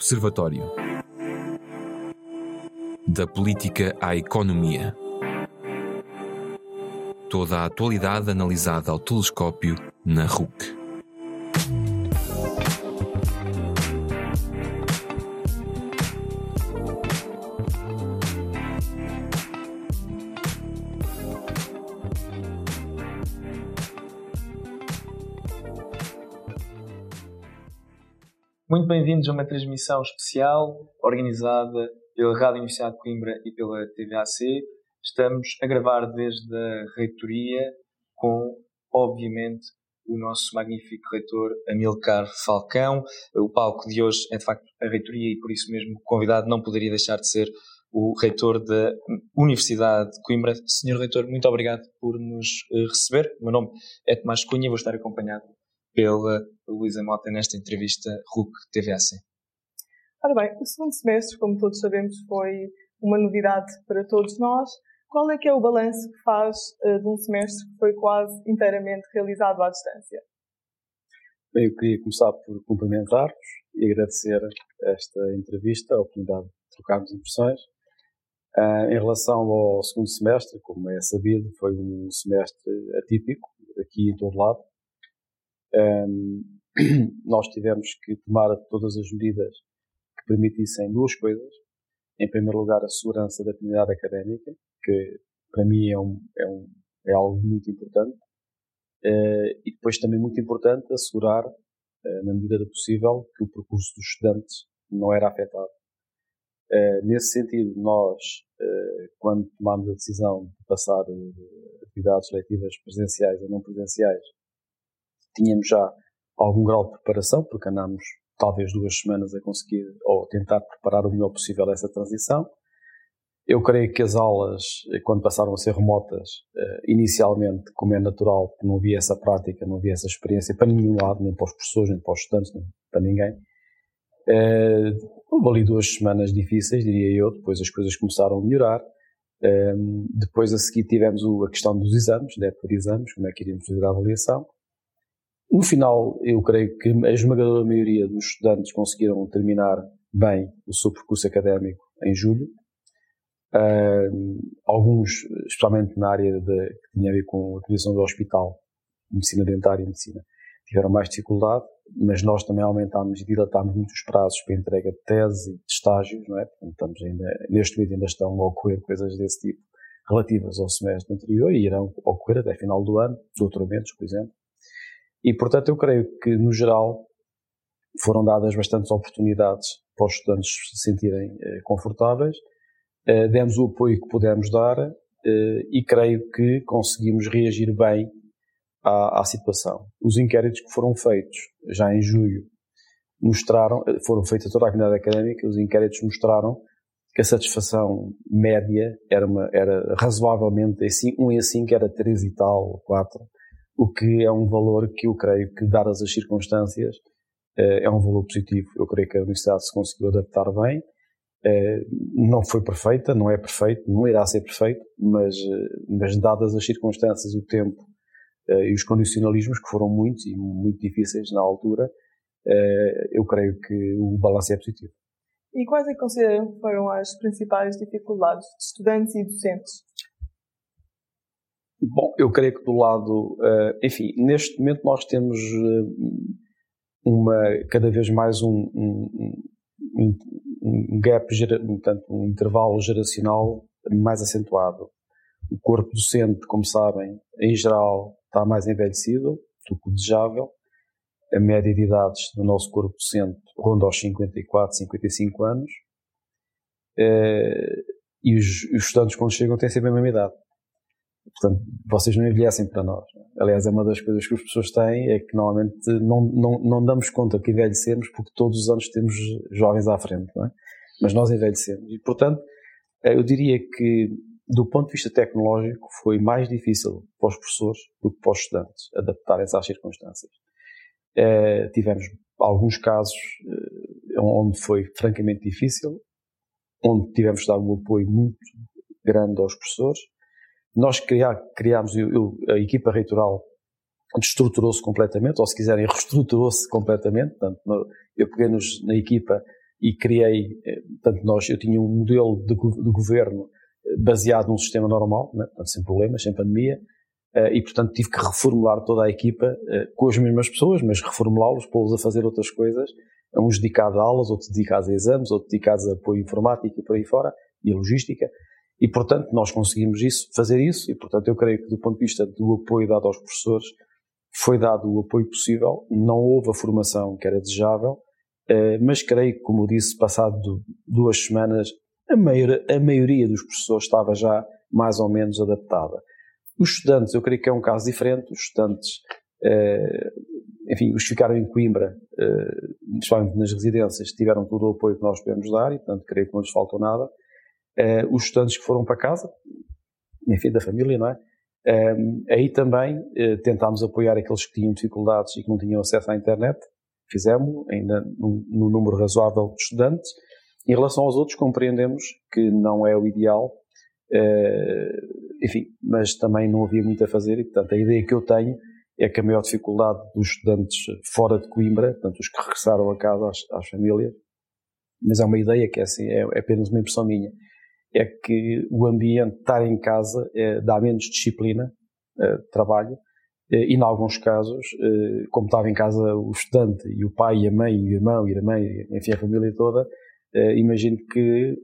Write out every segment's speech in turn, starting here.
Observatório. Da política à economia. Toda a atualidade analisada ao telescópio na RUC. Bem-vindos a uma transmissão especial organizada pela Rádio Universidade de Coimbra e pela TVAC. Estamos a gravar desde a reitoria com, obviamente, o nosso magnífico reitor Amilcar Falcão. O palco de hoje é, de facto, a reitoria e, por isso mesmo, o convidado não poderia deixar de ser o reitor da Universidade de Coimbra. Senhor reitor, muito obrigado por nos eh, receber. O meu nome é Tomás Cunha, vou estar acompanhado pela Luísa Mota nesta entrevista RUC TVAC. Ora bem, o segundo semestre, como todos sabemos, foi uma novidade para todos nós. Qual é que é o balanço que faz uh, de um semestre que foi quase inteiramente realizado à distância? Bem, eu queria começar por cumprimentar-vos e agradecer esta entrevista, a oportunidade de trocarmos impressões. Uh, em relação ao segundo semestre, como é sabido, foi um semestre atípico, aqui em todo lado. Nós tivemos que tomar todas as medidas que permitissem duas coisas. Em primeiro lugar, a segurança da comunidade académica, que para mim é, um, é, um, é algo muito importante. Uh, e depois também muito importante assegurar, uh, na medida do possível, que o percurso dos estudantes não era afetado. Uh, nesse sentido, nós, quando tomámos a decisão de passar de atividades letivas presenciais a não presenciais, tínhamos já algum grau de preparação, porque andámos talvez duas semanas a conseguir ou tentar preparar o melhor possível essa transição. Eu creio que as aulas, quando passaram a ser remotas, eh, inicialmente, como é natural, não havia essa prática, não havia essa experiência para nenhum lado, nem para os professores, nem para os estudantes, nem para ninguém. Eh, houve ali duas semanas difíceis, diria eu, depois as coisas começaram a melhorar. Eh, depois a seguir tivemos a questão dos exames, da época de exames, como é que iríamos fazer a avaliação. No final, eu creio que a esmagadora maioria dos estudantes conseguiram terminar bem o seu percurso académico em julho. Uh, alguns, especialmente na área de, que tinha a ver com a utilização do hospital, medicina dentária e medicina, tiveram mais dificuldade, mas nós também aumentámos e dilatámos muito os prazos para entrega de tese e de estágios, não é? Portanto, estamos ainda, neste momento ainda estão a ocorrer coisas desse tipo relativas ao semestre anterior e irão ocorrer até final do ano, doutoramentos, por exemplo. E, portanto, eu creio que, no geral, foram dadas bastantes oportunidades para os estudantes se sentirem eh, confortáveis, eh, demos o apoio que pudemos dar eh, e creio que conseguimos reagir bem à, à, situação. Os inquéritos que foram feitos já em julho mostraram, foram feitos a toda a comunidade académica, os inquéritos mostraram que a satisfação média era, uma, era razoavelmente assim, um em 5 era 3 e tal, 4 o que é um valor que eu creio que, dadas as circunstâncias, eh, é um valor positivo. Eu creio que a universidade se conseguiu adaptar bem. Eh, não foi perfeita, não é perfeito, não irá ser perfeito, mas, eh, mas dadas as circunstâncias, o tempo e os condicionalismos, que foram muitos e muito difíceis na altura, eu creio que o balanço é positivo. E quais é que consideram foram as principais dificuldades de estudantes e docentes? Bom, eu creio que do lado, uh, enfim, neste momento nós temos uh, uma, cada vez mais um, um, um, um gap, portanto, um intervalo geracional mais acentuado. O corpo docente, como sabem, em geral está mais envelhecido do que o desejável. A média de idades do nosso corpo docente ronda aos 54, 55 anos. Uh, e os estudantes, quando chegam, têm sempre a mesma idade. Portanto, vocês não envelhecem para nós. Aliás, é uma das coisas que as pessoas têm, é que normalmente não, não, não damos conta que envelhecemos porque todos os anos temos jovens à frente, é? Mas nós envelhecemos. E, portanto, eh, eu diria que, do ponto de vista tecnológico, foi mais difícil para os professores do que para os estudantes adaptarem-se às circunstâncias. É, tivemos alguns casos é, onde foi francamente difícil, onde tivemos de dar um apoio muito grande aos professores, nós criámos, a equipa reitoral destruturou-se completamente, ou se quiserem, reestruturou-se completamente. Portanto, eu peguei-nos na equipa e criei, eh, portanto, nós, eu tinha um modelo de, de governo eh, baseado num sistema normal, né? portanto, sem problemas, sem pandemia, eh, e portanto tive que reformular toda a equipa com as mesmas pessoas, mas reformulá-los, pô-los a fazer outras coisas, uns dedicados a aulas, outros dedicados a exames, outros dedicados a apoio informático e por aí fora, e a logística, e portanto nós conseguimos isso, fazer isso, e portanto eu creio que do ponto de vista do apoio dado aos professores, foi dado o apoio possível, não houve a formação que era desejável, eh, mas creio que, como disse, passado duas semanas, a, maior, a maioria dos professores estava já mais ou menos adaptada. Os estudantes, eu creio que é um caso diferente, os estudantes, eh, enfim, os que ficaram em Coimbra, eh, principalmente nas residências, tiveram todo o apoio que nós podemos dar e, portanto, creio que não lhes faltou nada. Os estudantes que foram para casa, enfim, da família, não é? Aí também tentámos apoiar aqueles que tinham dificuldades e que não tinham acesso à internet, fizemos, ainda num número razoável de estudantes. Em relação aos outros, compreendemos que não é o ideal, eh, enfim, mas também não havia muito a fazer e, portanto, a ideia que eu tenho é que a maior dificuldade dos estudantes fora de Coimbra, portanto, os que regressaram a casa às, às famílias, mas é uma ideia que é assim, é, é, apenas uma impressão minha, é que o ambiente, estar em casa, é, dá menos disciplina, eh, trabalho, eh, e, em alguns casos, eh, como estava em casa o estudante e o pai e a mãe e o irmão e a mãe, enfim, a família toda, imagino que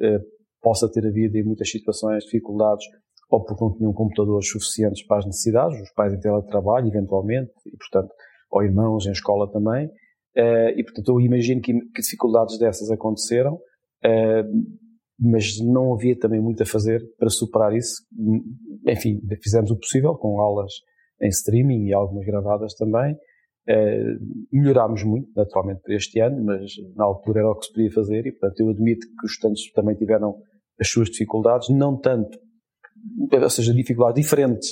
possa ter havido em muitas situações dificuldades ou porque não tinham computadores suficientes para as necessidades, os pais em teletrabalho, eventualmente, e portanto, ou irmãos em escola também, e portanto eu imagino que dificuldades dessas aconteceram, mas não havia também muito a fazer para superar isso. Enfim, fizemos o possível com aulas em streaming e algumas gravadas também. Uh, melhorámos muito, naturalmente, para este ano, mas na altura era o que se podia fazer e, portanto, eu admito que os estudantes também tiveram as suas dificuldades, não tanto, ou seja, dificuldades diferentes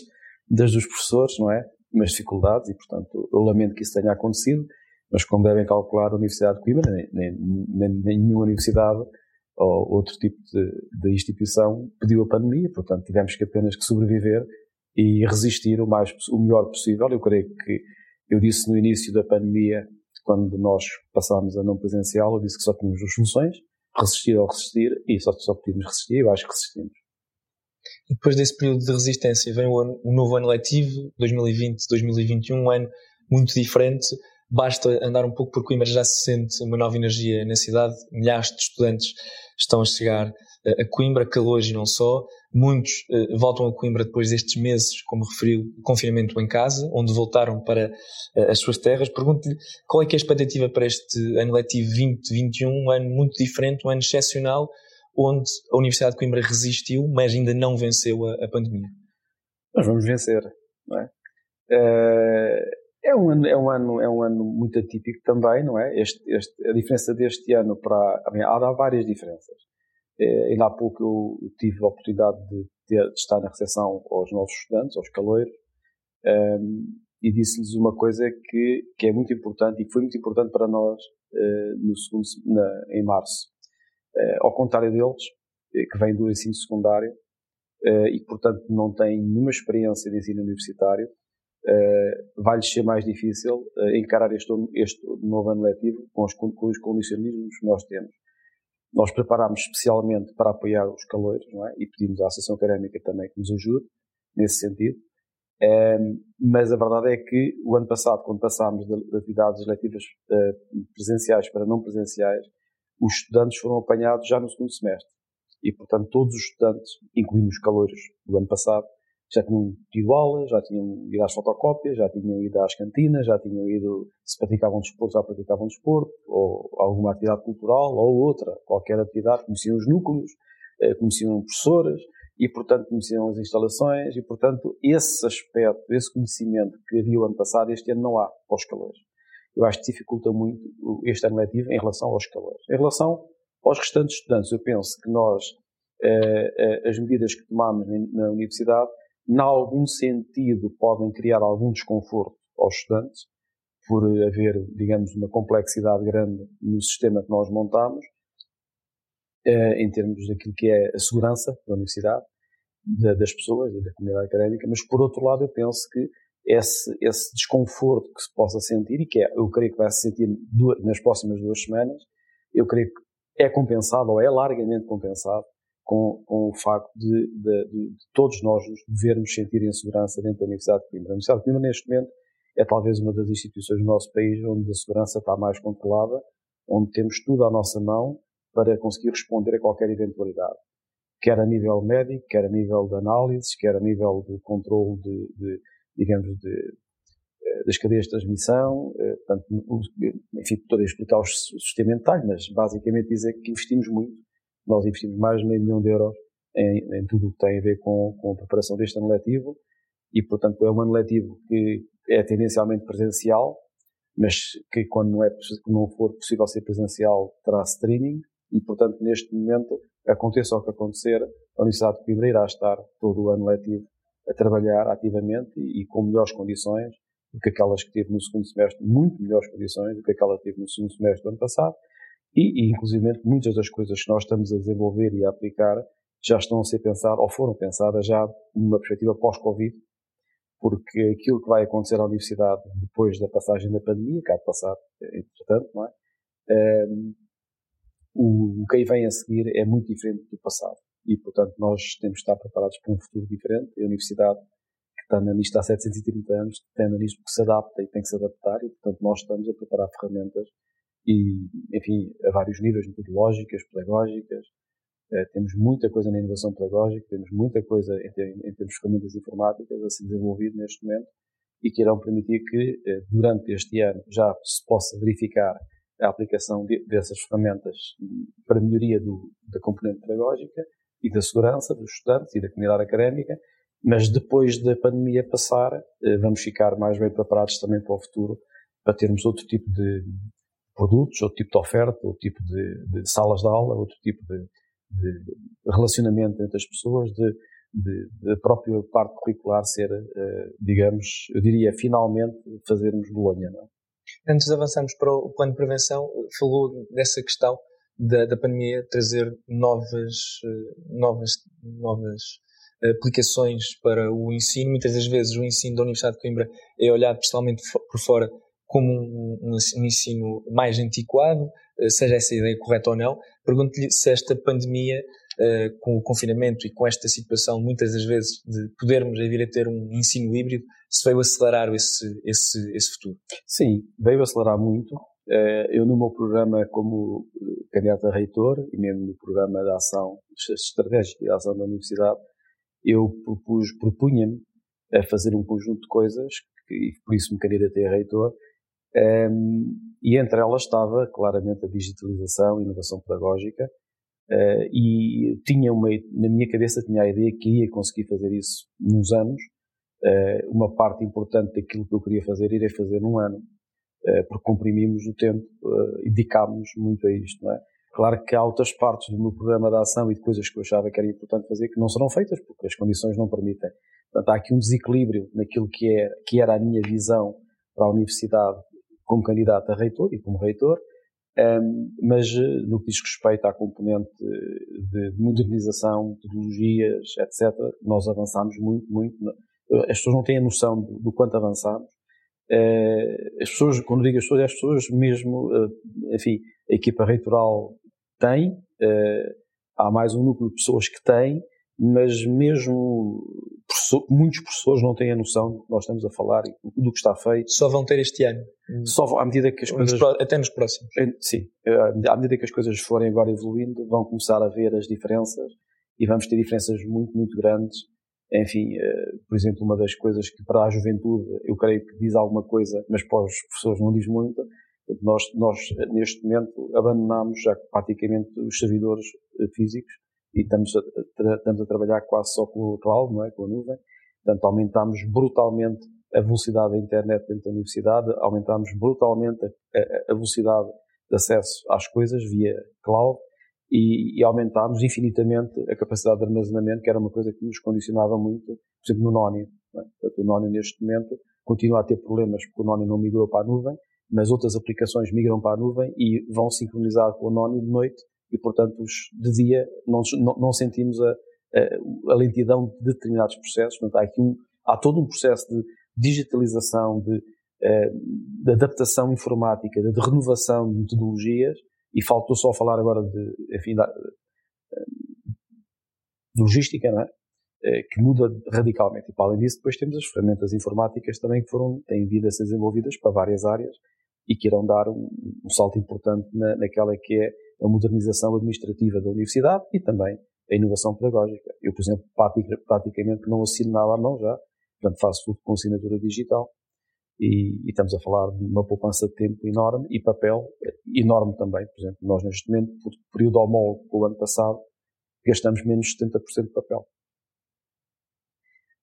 das dos professores, não é? Mas dificuldades e, portanto, eu lamento que isso tenha acontecido, mas como devem calcular, a Universidade de Coimbra, nem, nem, nem, nenhuma universidade ou outro tipo de, de instituição pediu a pandemia, portanto, tivemos que apenas que sobreviver e resistir o, mais, o melhor possível. Eu creio que eu disse no início da pandemia, quando nós passámos a não presencial, eu disse que só tínhamos duas soluções, resistir ou resistir, e só, só podíamos resistir, eu acho que resistimos. E depois desse período de resistência vem o, ano, o novo ano letivo, 2020-2021, um ano muito diferente. Basta andar um pouco por Coimbra, já se sente uma nova energia na cidade. Milhares de estudantes estão a chegar a Coimbra, calores e não só. Muitos uh, voltam a Coimbra depois destes meses, como referiu, confinamento em casa, onde voltaram para uh, as suas terras. Pergunto-lhe qual é, é a expectativa para este ano letivo 2021, um ano muito diferente, um ano excepcional, onde a Universidade de Coimbra resistiu, mas ainda não venceu a, a pandemia. Nós vamos vencer, não é? Uh, é um ano, é um ano, é um ano muito atípico também, não é? Este, este, a diferença deste ano para, há, há várias diferenças. Eh, ainda há pouco eu tive a oportunidade de, ter, de estar na recepção aos novos estudantes, aos caloiros, um, ehm, e disse-lhes uma coisa que, que é muito importante e que foi muito importante para nós uh, no segundo, na, em março. Uh, ao contrário deles, que vêm do ensino secundário uh, e que, portanto, não têm nenhuma experiência de ensino universitário, vai-lhes ser mais difícil encarar este, este novo ano letivo com os, com os condicionalismos que nós temos. Nós preparámos especialmente para apoiar os calores, não é? E pedimos à Associação Académica também que nos ajude nesse sentido. Um, mas a verdade é que o ano passado, quando passámos de, de atividades letivas uh, presenciais para não presenciais, os estudantes foram apanhados já no segundo semestre. E, portanto, todos os estudantes, incluindo os calores do ano passado, já tinham tido aulas, já tinham ido às fotocópias, já tinham ido às cantinas, já tinham ido, se praticavam desporto, já praticavam desporto, ou alguma atividade cultural, ou outra, qualquer atividade, conheciam os núcleos, eh, conheciam professores, e portanto conheciam as instalações, e portanto esse aspecto, esse conhecimento que havia o ano passado, este ano não há para os calores. Eu acho que dificulta muito este ano letivo em relação aos calores. Em relação aos restantes estudantes, eu penso que nós, eh, eh, as medidas que tomamos na universidade, em algum sentido, podem criar algum desconforto aos estudantes, por haver, digamos, uma complexidade grande no sistema que nós montamos, eh, em termos daquilo que é a segurança da universidade, das pessoas, da comunidade académica, mas por outro lado eu penso que esse, esse desconforto que se possa sentir, e que é, eu creio que vai se sentir duas, nas próximas duas semanas, eu creio que é compensado ou é largamente compensado com, com o facto de, de, de, todos nós nos devermos sentir em segurança dentro da Universidade de Coimbra. A Universidade de Coimbra, neste momento, é talvez uma das instituições do nosso país onde a segurança está mais controlada, onde temos tudo à nossa mão para conseguir responder a qualquer eventualidade. Quer a nível médico, quer a nível de análise, quer a nível de controle de, de digamos, de, eh, das cadeias de transmissão, eh, portanto, enfim, a explicar o sistema em mas basicamente dizer que investimos muito nós investimos mais de meio milhão de euros em, em tudo o que tem a ver com, com a preparação deste ano letivo e, portanto, é um ano letivo que é tendencialmente presencial, mas que quando não, é, não for possível ser presencial terá streaming e, portanto, neste momento, aconteça o que acontecer, a Universidade de Coimbra irá estar todo o ano letivo a trabalhar ativamente e, e, com melhores condições do que aquelas que teve no segundo semestre, muito melhores condições do que aquela que teve no segundo semestre do ano passado, e, e inclusive, muitas das coisas que nós estamos a desenvolver e a aplicar já estão a ser pensadas, ou foram pensadas já numa perspectiva pós-Covid, porque aquilo que vai acontecer à universidade depois da passagem da pandemia, há de passar, entretanto, não é? Um, o, o que aí vem a seguir é muito diferente do passado. E, portanto, nós temos de estar preparados para um futuro diferente. A universidade, que está na lista há 730 anos, tem na lista que se adapta e tem que se adaptar, e, portanto, nós estamos a preparar ferramentas e, enfim, a vários níveis, metodológicas, pedagógicas. Uh, temos muita coisa na inovação pedagógica, temos muita coisa em, em termos de ferramentas informáticas a ser desenvolvido neste momento e que irão permitir que, uh, durante este ano, já se possa verificar a aplicação de, dessas ferramentas para melhoria do, da componente pedagógica e da segurança dos estudantes e da comunidade académica, mas depois da pandemia passar, uh, vamos ficar mais bem preparados também para o futuro, para termos outro tipo de, produtos, outro tipo de oferta, outro tipo de, de salas de aula, outro tipo de, de relacionamento entre as pessoas, de, de, própria parte curricular ser, uh, digamos, eu diria, finalmente fazermos Bolonha. É? Antes de avançarmos para o plano de prevenção, falou dessa questão da, da pandemia trazer novas, uh, novas, novas aplicações para o ensino. Muitas das vezes o ensino da Universidade de Coimbra é olhado principalmente por fora como um, um, ensino mais antiquado, eh, seja essa ideia correta ou não. Pergunto-lhe se esta pandemia, uh, com o confinamento e com esta situação, muitas das vezes, de podermos vir a ter um ensino híbrido, se veio acelerar esse, esse, esse futuro. Sim, veio acelerar muito. Uh, eu, no meu programa como candidato a reitor, e mesmo no programa de ação, estratégico de ação da universidade, eu propus, propunha-me a fazer um conjunto de coisas, e por isso me candidatei a reitor, um, e entre elas estava claramente a digitalização inovação pedagógica. Uh, e tinha uma, na minha cabeça tinha a ideia que ia conseguir fazer isso nos anos. Uh, uma parte importante daquilo que eu queria fazer, irei fazer num ano, uh, porque comprimimos o tempo e dedicámos muito a isto, é? Claro que há outras partes do meu programa de ação e de coisas que eu achava que era importante fazer que não serão feitas porque as condições não permitem. Portanto, há aqui um desequilíbrio naquilo que, é, que era a minha visão para a universidade como candidato a reitor e como reitor, um, mas eh, no que diz respeito à componente de modernização, metodologias, etc., nós avançámos muito, muito. As pessoas não têm a noção do, do quanto avançámos. Uh, as pessoas, quando digo as pessoas, é as pessoas mesmo, enfim, a equipa reitoral tem, há mais um núcleo de pessoas que têm, mas mesmo muitos professores não têm a noção do que nós estamos a falar e do que está feito. Só vão ter este ano. Só à medida que as coisas. Até nos próximos. Sim. À medida que as coisas forem agora evoluindo, vão começar a ver as diferenças e vamos ter diferenças muito, muito grandes. Enfim, eh, por exemplo, uma das coisas que para a juventude eu creio que diz alguma coisa, mas para os professores não diz muito. Nós, nós neste momento, abandonamos já praticamente os servidores eh, físicos e estamos a, estamos a trabalhar quase só com o cloud, não é? com a nuvem. Portanto, aumentámos brutalmente a velocidade da internet dentro da universidade, aumentámos brutalmente a, a velocidade de acesso às coisas via cloud e, e, aumentámos infinitamente a capacidade de armazenamento, que era uma coisa que nos condicionava muito, por exemplo, no Nónio. É? Portanto, o Nónio neste momento continua a ter problemas porque o Nónio não migrou para a nuvem, mas outras aplicações migram para a nuvem e vão sincronizar com o Nónio de noite e, portanto, de dia não, não, sentimos a, a, a, lentidão de determinados processos. Portanto, há, aqui um, há todo um processo de digitalização, de, eh, de adaptação informática, de, de renovação de metodologias E faltou só falar agora de, enfim, da, de logística, não é? Eh, que muda radicalmente. E para além disso, depois temos as ferramentas informáticas também que foram, têm vindo a ser desenvolvidas para várias áreas e que irão dar um, um salto importante na, naquela que é a modernização administrativa da universidade e também a inovação pedagógica. Eu, por exemplo, praticamente não assino nada à mão já, portanto faço tudo com assinatura digital e, e, estamos a falar de uma poupança de tempo enorme e papel enorme também. Por exemplo, nós neste momento, por período homólogo com o ano passado, gastamos menos de 70% de papel.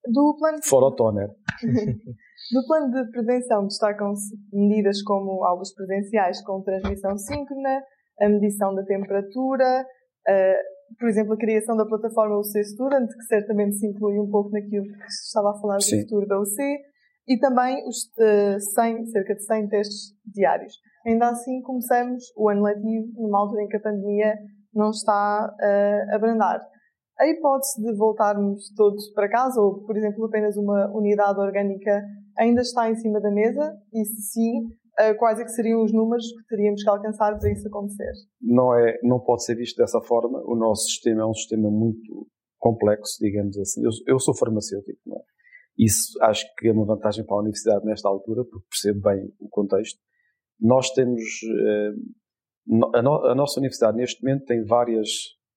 Do plano de... Fora o toner. Do plano de prevenção destacam-se medidas como aulas presenciais com transmissão síncrona, a medição da temperatura, uh, por exemplo, a criação da plataforma UC Student, que certamente se inclui um pouco naquilo que estava a falar do Sim. futuro da UC, e também os uh, eh, 100, cerca de 100 testes diários. Ainda assim, começamos o ano letivo numa altura em que a pandemia não está uh, a brandar. A hipótese de voltarmos todos para casa, ou, por exemplo, apenas uma unidade orgânica, ainda está em cima da mesa? E se sim, quais é que seriam os números que teríamos que alcançar para isso acontecer? Não, é, não pode ser visto dessa forma. O nosso sistema é um sistema muito complexo, digamos assim. Eu, eu sou farmacêutico, não é? Isso acho que é uma vantagem para a universidade nesta altura, porque percebo bem o contexto. Nós temos. Uh, a, no, a nossa universidade, neste momento, tem várias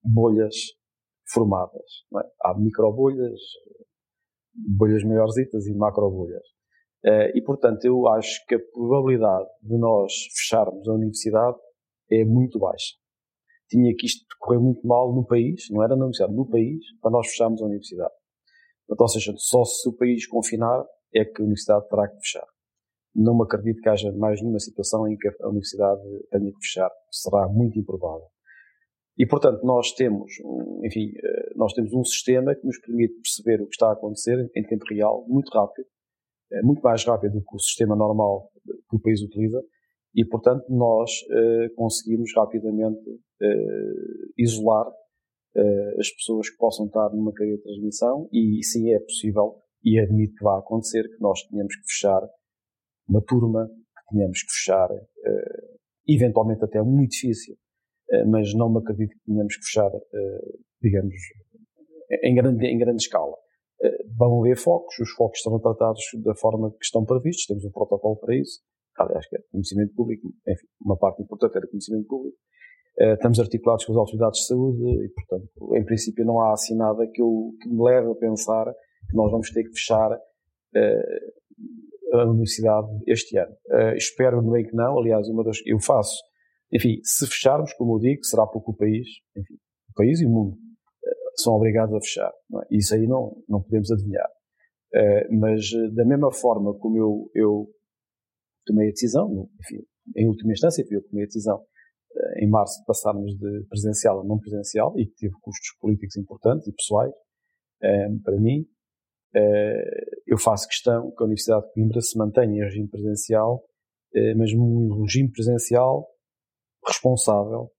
bolhas formadas. É? Há microbolhas, bolhas maiorzitas e macrobolhas. Uh, e, portanto, eu acho que a probabilidade de nós fecharmos a universidade é muito baixa. Tinha que isto correr muito mal no país, não era na universidade, no país, para nós fecharmos a universidade. Então, ou seja, só se o país confinar é que a universidade terá que fechar. Não me acredito que haja mais nenhuma situação em que a universidade tenha que fechar. Será muito improvável. E, portanto, nós temos, enfim, eh, nós temos um sistema que nos permite perceber o que está a acontecer em tempo real, muito rápido, é muito mais rápido do que o sistema normal que o país utiliza, e, portanto, nós eh, conseguimos rapidamente eh, isolar as pessoas que possam estar numa cadeia de transmissão, e sim é possível, e admito que vai acontecer, que nós tenhamos que fechar uma turma, que tenhamos que fechar, eventualmente até muito difícil, eh, mas não me acredito que tenhamos que fechar, eh, digamos, em grande, em grande escala. Eh, vão haver focos, os focos serão tratados da forma que estão previstos, temos um protocolo para isso, aliás, que é conhecimento público, enfim, uma parte importante era conhecimento público. Estamos articulados com as autoridades de saúde e, portanto, em princípio não há assim nada que, eu, que me leve a pensar que nós vamos ter que fechar a universidade este ano. espero bem que não, aliás, uma das, eu faço enfim, se fecharmos, como eu digo, será porque o país, enfim, o país e o mundo eh, são obrigados a fechar. É? Isso aí não, não podemos adivinhar. Uh, mas eh, da mesma forma como eu, eu tomei a decisão, enfim, em última instância eu tomei a decisão uh, em março de passarmos de presencial a não presencial e que teve custos políticos importantes e pessoais para mim, eu faço questão que a Universidade de Coimbra se mantenha em regime presencial, mas um regime presencial responsável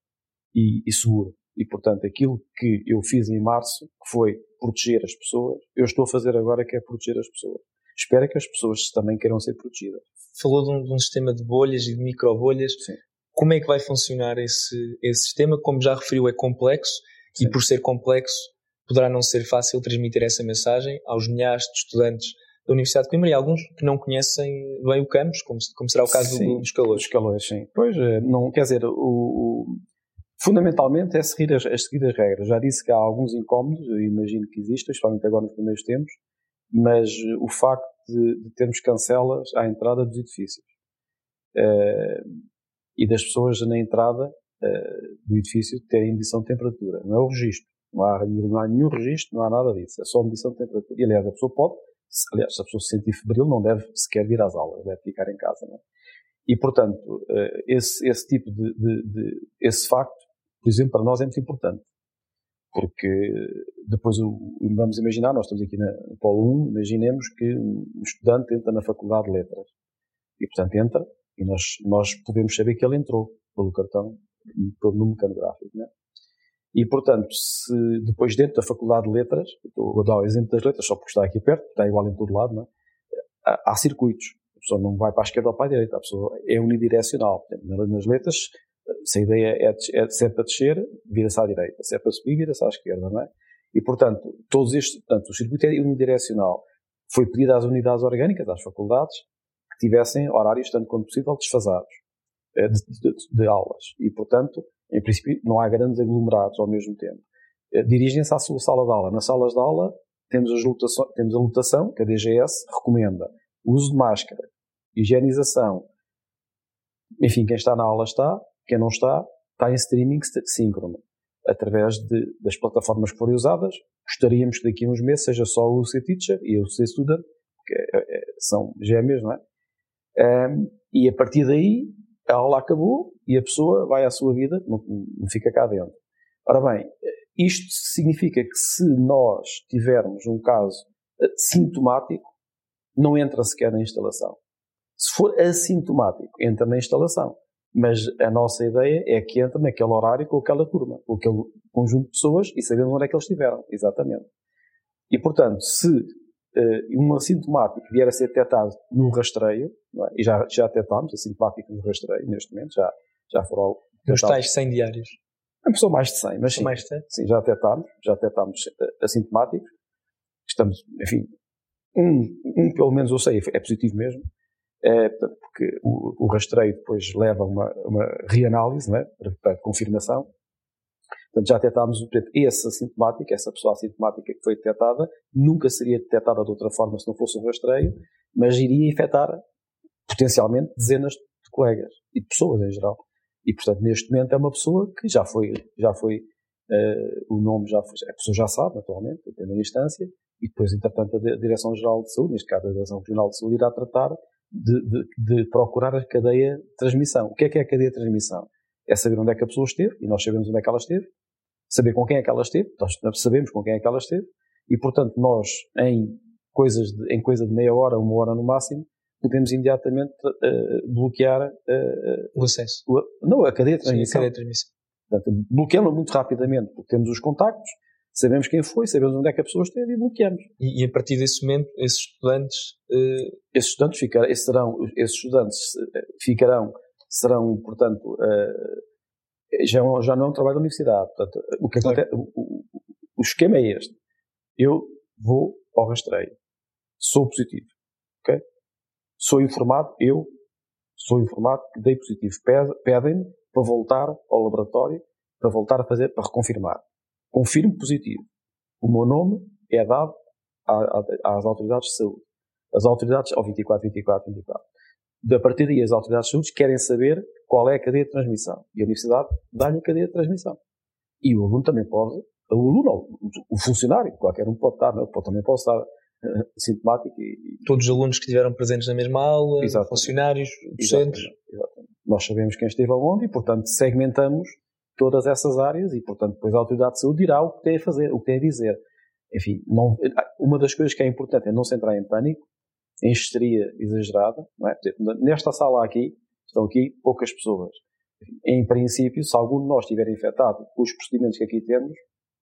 e, e, seguro. E, portanto, aquilo que eu fiz em março, que foi proteger as pessoas, eu estou a fazer agora que é proteger as pessoas. Espero que as pessoas também queiram ser protegidas. Falou de um, de um sistema de bolhas e de microbolhas. Sim. Como é que vai funcionar esse, esse sistema? Como já referiu, é complexo Sim. e, por ser complexo, poderá não ser fácil transmitir essa mensagem aos milhares de estudantes da Universidade de Coimbra e alguns que não conhecem bem o campus, como, como será o caso sim, dos calores. Dos calores, sim. Pois, eh, não, quer dizer, o, o, fundamentalmente é seguir as, é regras. Já disse que há alguns incómodos, eu imagino que existem, especialmente agora nos primeiros tempos, mas eh, o facto de, de termos cancelas à entrada dos edifícios uh, e das pessoas na entrada uh, do edifício terem medição de temperatura. Não é o registro. Não há, não há nenhum registro, não há nada disso. É só medição de temperatura. E, aliás, a pessoa pode aliás, se a pessoa se sentir febril, não deve sequer vir às aulas, deve ficar em casa. Não é? E, portanto, eh, esse, esse tipo de, de, de, esse facto, por exemplo, para nós é muito importante. Porque depois, vamos imaginar, nós estamos aqui no Polo 1, imaginemos que um estudante entra na Faculdade de Letras. E, portanto, entra e nós, nós podemos saber que ele entrou pelo cartão, pelo número canográfico, né? E, portanto, se depois dentro da Faculdade de Letras, a dar o exemplo das letras só porque está aqui perto, está igual em todo lado, não é? há, há circuitos. A pessoa não vai para a esquerda ou para a direita, a pessoa é unidirecional. Nas letras Se a ideia é, é sempre a descer, vira-se à direita. Se é para subir, vira-se à esquerda, não é? E, portanto, todos estes, portanto, o circuito é unidirecional. Foi pedido às unidades orgânicas, às faculdades, que tivessem horários, tanto quanto possível, desfasados eh, de, de, de, aulas. E, portanto, em princípio, não há grandes aglomerados ao mesmo tempo. Eh, dirigem-se à sua sala de aula. Nas salas de aula, temos, temos a lotação que a DGS recomenda. Uso de máscara, higienização. Enfim, quem está na aula está, quem não está, está em streaming síncrono, através de, das plataformas que forem usadas. Gostaríamos que daqui a uns meses seja só o C-Teacher e o C-Student, que é, é, são gêmeos, não é? Um, e a partir daí, a aula acabou e a pessoa vai à sua vida, não, não fica cá dentro. Ora bem, isto significa que se nós tivermos um caso eh, sintomático, não entra sequer na instalação. Se for assintomático, entra na instalação. Mas a nossa ideia é que entra naquele horário com aquela turma, com aquele conjunto de pessoas e sabemos onde é que eles estiveram, exatamente. E, portanto, se uh, um assintomático vier a ser detectado no rastreio, é? e já, já detectámos assintomático no rastreio neste momento, já, já foram. Nos tais 100 diários. É pessoa mais de 100, mas sim, mais de 100. sim já detectámos, já detectámos eh, assintomáticos. Estamos, enfim, um, um pelo menos eu sei, é positivo mesmo, é, porque o, o rastreio depois leva a uma, uma reanálise, né, para, para confirmação. Portanto, já detectámos portanto, esse assintomático, essa pessoa assintomática que foi detectada, nunca seria detectada de outra forma se não fosse um rastreio, mas iria infectar potencialmente dezenas de colegas e de pessoas em geral. E, portanto, neste momento é uma pessoa que já foi, já foi, uh, o nome já foi, a pessoa já sabe, naturalmente, em primeira instância, e depois, entretanto, a Direção-Geral de Saúde, neste caso a Direção Regional de Saúde, irá tratar de, de, de, procurar a cadeia de transmissão. O que é que é a cadeia de transmissão? É saber onde é que a pessoa esteve, e nós sabemos onde é que ela esteve, saber com quem é que ela esteve, nós sabemos com quem é que ela esteve, e, portanto, nós, em coisas de, em coisa de meia hora, uma hora no máximo, podemos imediatamente uh, bloquear uh, o acesso. O, não, a cadeia de transmissão. Sim, a cadeia de transmissão. Portanto, bloqueamos muito rapidamente, porque temos os contactos, sabemos quem foi, sabemos onde é que a pessoa esteve e bloqueamos. E, e a partir desse momento, esses estudantes. Uh... Esses estudantes, ficar, esses, serão, esses estudantes ficarão, serão, portanto, já, já não é um trabalho da universidade. Portanto, o, que claro. acontece, o, o esquema é este. Eu vou ao rastreio. Sou positivo. ok? Sou informado, eu sou informado que dei positivo. Pedem-me para voltar ao laboratório, para voltar a fazer, para reconfirmar. Confirmo positivo. O meu nome é dado às autoridades de saúde. As autoridades, ao 24, 24, 24. A partir daí, as autoridades de saúde querem saber qual é a cadeia de transmissão. E a universidade dá-lhe a cadeia de transmissão. E o aluno também pode, o aluno, o funcionário, qualquer um pode estar, não, é? também pode estar sintomático. E, Todos os alunos que estiveram presentes na mesma aula, exatamente. funcionários, docentes. Exatamente. Exatamente. Nós sabemos quem esteve aonde e, portanto, segmentamos todas essas áreas e, portanto, depois a autoridade de saúde dirá o que tem a fazer, o que tem a dizer. Enfim, não, uma das coisas que é importante é não se entrar em pânico, em histeria exagerada. É? Nesta sala aqui, estão aqui poucas pessoas. Em princípio, se algum de nós estiver infectado com os procedimentos que aqui temos,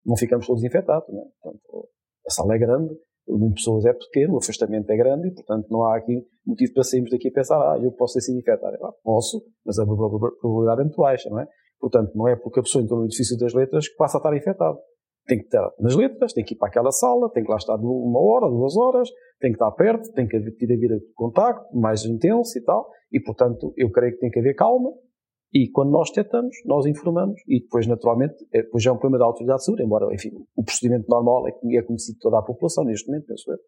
não ficamos todos infectados. Não é? Portanto, a sala é grande, o número de pessoas é pequeno, o afastamento é grande e, portanto, não há aqui motivo para sairmos daqui a pensar, ah, eu posso ser infectado. Ah, posso, mas a probabilidade é muito baixa, não é? Portanto, não é porque a pessoa entrou no edifício das letras que passa a estar infectado. Tem que estar nas letras, tem que ir para aquela sala, tem que lá estar uma hora, duas horas, tem que estar perto, tem que ter a vida de contacto mais intenso e tal. E, portanto, eu creio que tem que haver calma, e quando nós detectamos, nós informamos e depois, naturalmente, é, depois é um problema da autoridade de saúde, embora, enfim, o procedimento normal é, é conhecido toda a população neste momento, penso eu.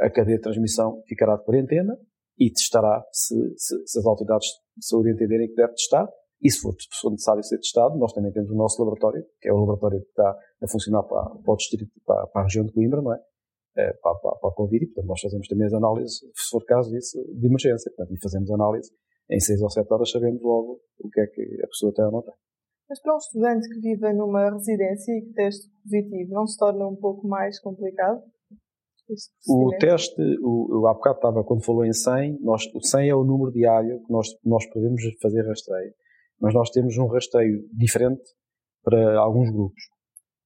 A cadeia de transmissão ficará de quarentena e testará se, se, se as autoridades de saúde entenderem que deve testar e se for, se for necessário ser testado, nós também temos o nosso laboratório, que é o laboratório que está a funcionar para, para o distrito, para, para, a região de Coimbra, não é? é para, para, para a Covid, e portanto nós fazemos também as análises, se for caso disso, de emergência, portanto, e fazemos análise em 6 ou 7 horas sabemos logo o que é que a pessoa tem ou não tem. Mas para um estudante que vive numa residência e que teste positivo, não se torna um pouco mais complicado? O teste, o, o há bocado estava, quando falou em 100, nós, o 100 é o número diário que nós, nós podemos fazer rastreio. Mas nós temos um rastreio diferente para alguns grupos.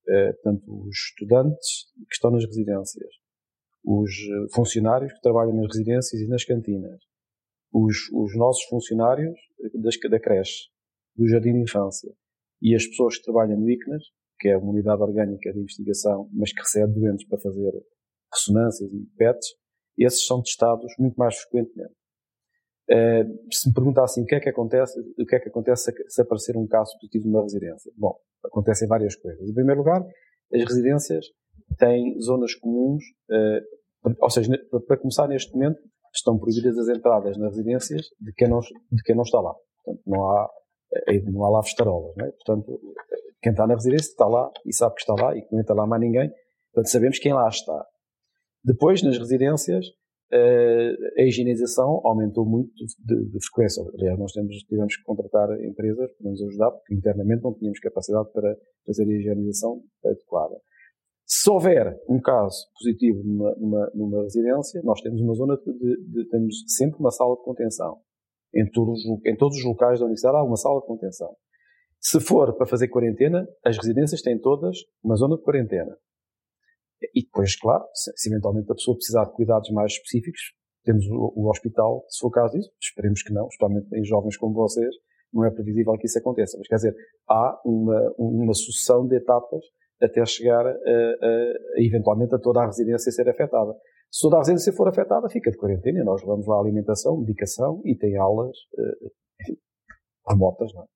É, portanto, os estudantes que estão nas residências, os funcionários que trabalham nas residências e nas cantinas, os, os nossos funcionários das, da creche do Jardim de Infância e as pessoas que trabalham no ICNAS, que é uma unidade orgânica de investigação, mas que recebe doentes para fazer ressonâncias e PETs, esses são testados muito mais frequentemente. Uh, se me perguntassem o que é que acontece, o que é que acontece se aparecer um caso positivo numa residência? Bom, acontecem várias coisas. Em primeiro lugar, as residências têm zonas comuns, uh, ou seja, para começar neste momento, estão proibidas as entradas nas residências de quem não, de quem não está lá. Portanto, não há, eh, não há lá festarolas, é? Portanto, quem está na residência está lá e sabe que está lá e que não entra lá mais ninguém. Portanto, sabemos quem lá está. Depois, nas residências, eh, a higienização aumentou muito de, de, frequência. Aliás, nós temos, tivemos que contratar empresas para nos ajudar, porque internamente não tínhamos capacidade para fazer a higienização adequada. Se houver um caso positivo numa, numa, numa residência, nós temos uma zona de, de, temos sempre uma sala de contenção. Em todos, em todos os locais da universidade há uma sala de contenção. Se for para fazer quarentena, as residências têm todas uma zona de quarentena. E depois, claro, se, eventualmente a pessoa precisar de cuidados mais específicos, temos o, o, hospital, se for o caso disso, esperemos que não, especialmente em jovens como vocês, não é previsível que isso aconteça. Mas quer dizer, há uma, uma sucessão de etapas até chegar a, a, eventualmente a toda a residência ser afetada. Se toda a residência for afetada, fica de quarentena, nós levamos lá alimentação, medicação e tem aulas, eh, enfim, remotas, não é?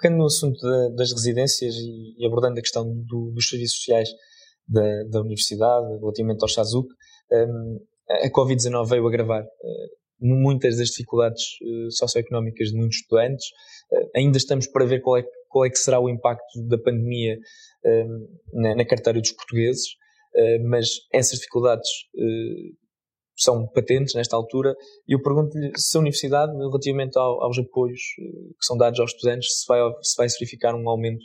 Pegando no assunto das residências e abordando a questão do, dos serviços sociais da, da universidade, relativamente ao Chazuc, um, a Covid-19 veio agravar uh, muitas das dificuldades uh, socioeconómicas de muitos estudantes. Ainda estamos para ver qual é, qual é que será o impacto da pandemia hum, na, na, carteira dos portugueses, mas essas dificuldades são patentes nesta altura e eu pergunto-lhe se a universidade, relativamente ao, aos apoios que são dados aos estudantes, se vai, se vai verificar um aumento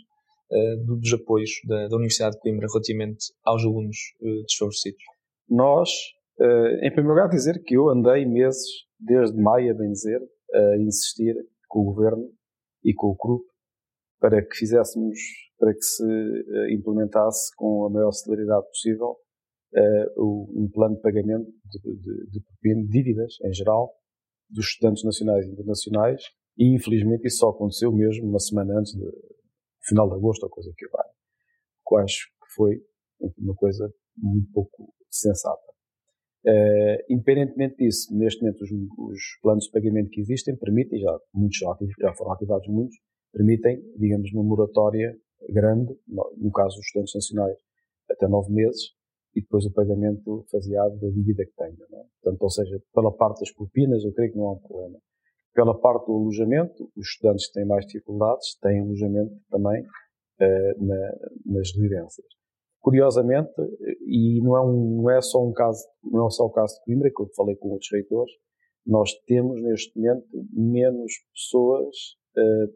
uh, dos apoios da, da, Universidade de Coimbra relativamente aos alunos uh, desfavorecidos? Nós, uh, em primeiro lugar, dizer que eu andei meses, desde maio, a bem dizer, a insistir com o Governo e com o CRUP para que fizéssemos, para que se implementasse com a maior celeridade possível um plano de pagamento de, de, de dívidas, em geral, dos estudantes nacionais e internacionais, e infelizmente isso só aconteceu mesmo uma semana antes de, final de agosto ou coisa que vai. Que eu acho que foi uma coisa muito pouco sensata. Uh, independentemente disso, neste momento os, os, planos de pagamento que existem permitem, já, muitos já, já foram ativados muitos, permitem, digamos, uma moratória grande, no, caso dos estudantes nacionais, até nove meses, e depois o pagamento faseado da dívida que tenha. É? Portanto, ou seja, pela parte das propinas, eu creio que não há um problema. Pela parte do alojamento, os estudantes que têm mais dificuldades têm alojamento também uh, na, nas residências. Curiosamente, e não é, um, não é só um caso, não é só o caso de Coimbra, que eu falei com outros reitores, nós temos neste momento menos pessoas a uh,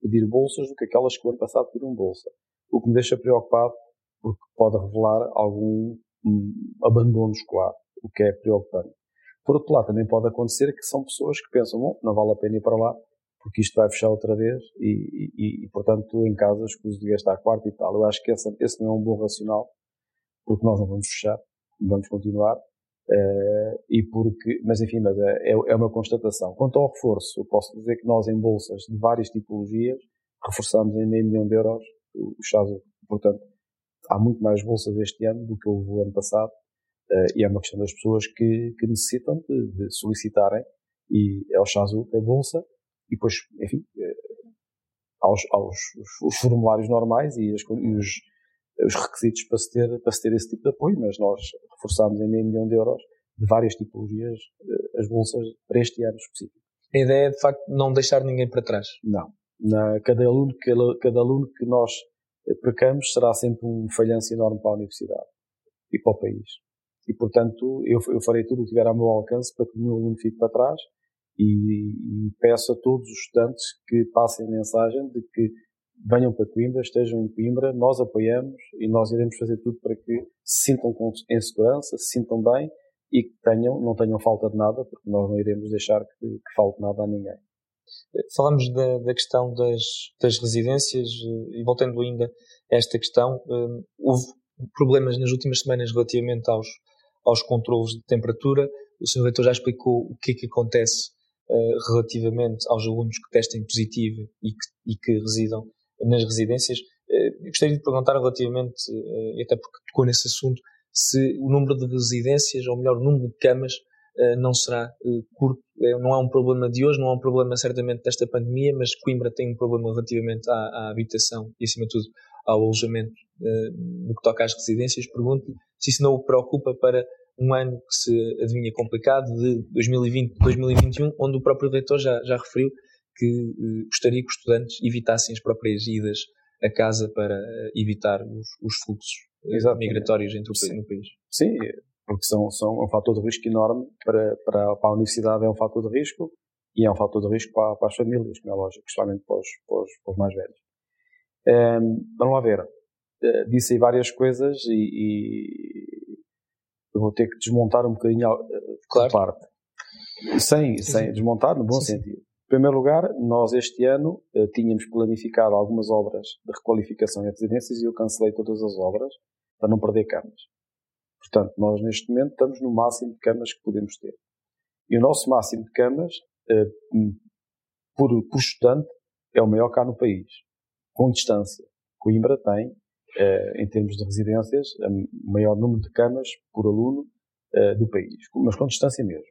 pedir bolsas do que aquelas que o ano passado pediram bolsa. O que me deixa preocupado, porque pode revelar algum um, abandono escolar, o que é preocupante. Por outro lado, também pode acontecer que são pessoas que pensam, bom, não vale a pena ir para lá, porque isto vai fechar outra vez e, e, e portanto, em casa escuso de gastar quarto e tal. Eu acho que esse, esse não é um bom racional, porque nós não vamos fechar, vamos continuar. Uh, e porque, mas enfim, mas é, é uma constatação. Quanto ao reforço, eu posso dizer que nós em bolsas de várias tipologias reforçamos em meio milhão de euros o, Chazo. Portanto, há muito mais bolsas este ano do que houve o ano passado e é uma questão das pessoas que, que necessitam de, de, solicitarem e ao Chazu a bolsa e depois, enfim, uh, aos, aos os formulários normais e, as, e os, os, requisitos para se, ter, para se ter esse tipo de apoio, mas nós reforçamos em meio milhão de euros de várias tipologias uh, as bolsas para este ano específico. A ideia é, de facto, não deixar ninguém para trás? Não. Na, cada, aluno, cada, cada aluno que nós precamos será sempre um falhanço enorme para a universidade e para o país e, portanto, eu, eu farei tudo o que tiver ao meu alcance para que nenhum aluno fique para trás e, e, peço a todos os estudantes que passem a mensagem de que venham para Coimbra, estejam em Coimbra, nós apoiamos e nós iremos fazer tudo para que se sintam em segurança, se sintam bem e que tenham, não tenham falta de nada, porque nós não iremos deixar que, que falte nada a ninguém. Falamos da, da questão das, das, residências e voltando ainda a esta questão, hum, houve problemas nas últimas semanas relativamente aos, aos controlos de temperatura. O Sr. Reitor já explicou o que é que acontece relativamente aos alunos que testem positivo e que, e que residam nas residências. Eu gostaria de perguntar relativamente, e até porque tocou nesse assunto, se o número de residências, ou melhor, o número de camas, não será curto. Não é um problema de hoje, não é um problema certamente desta pandemia, mas Coimbra tem um problema relativamente à, à habitação e, acima de tudo, ao alojamento no que toca às residências. Pergunto-lhe se isso não o preocupa para um ano que se adivinha complicado, de 2020-2021, onde o próprio reitor já, já referiu que eh, gostaria que os estudantes evitassem as próprias idas a casa para eh, evitar os, os fluxos eh, Exatamente. migratórios entre o Sim. no país. Sim, porque são, são um fator de risco enorme para, para, para a universidade, é um fator de risco e é um fator de risco para, para as famílias, como é lógico, especialmente para os, para os, para os mais velhos. Um, vamos lá ver. Uh, disse aí várias coisas e, e, vou ter que desmontar um bocadinho a claro. parte. Sem, sim, sem sim. desmontar, no bom sim, sentido. Em primeiro lugar, nós este ano uh, tínhamos planificado algumas obras de requalificação em residências e eu cancelei todas as obras para não perder camas. Portanto, nós neste momento estamos no máximo de camas que podemos ter. E o nosso máximo de camas, uh, por, por estudante, é o maior cá no país com distância. Coimbra tem, eh, em termos de residências, o maior número de camas por aluno eh, do país, mas com distância mesmo.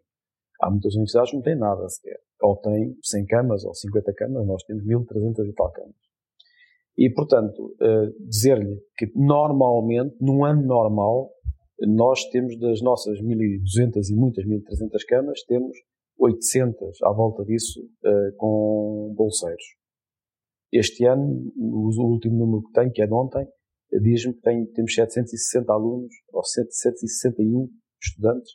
Há muitas universidades que não têm nada sequer. Ou têm 100 camas ou 50 camas, nós temos 1300 e tal camas. E, portanto, eh, dizer-lhe que normalmente, num ano normal, nós temos das nossas 1200 e muitas 1300 camas, temos 800 à volta disso com bolseiros. Este ano, o último número que tenho, que é de ontem, diz-me que tem, temos 760 alunos, ou 761 estudantes,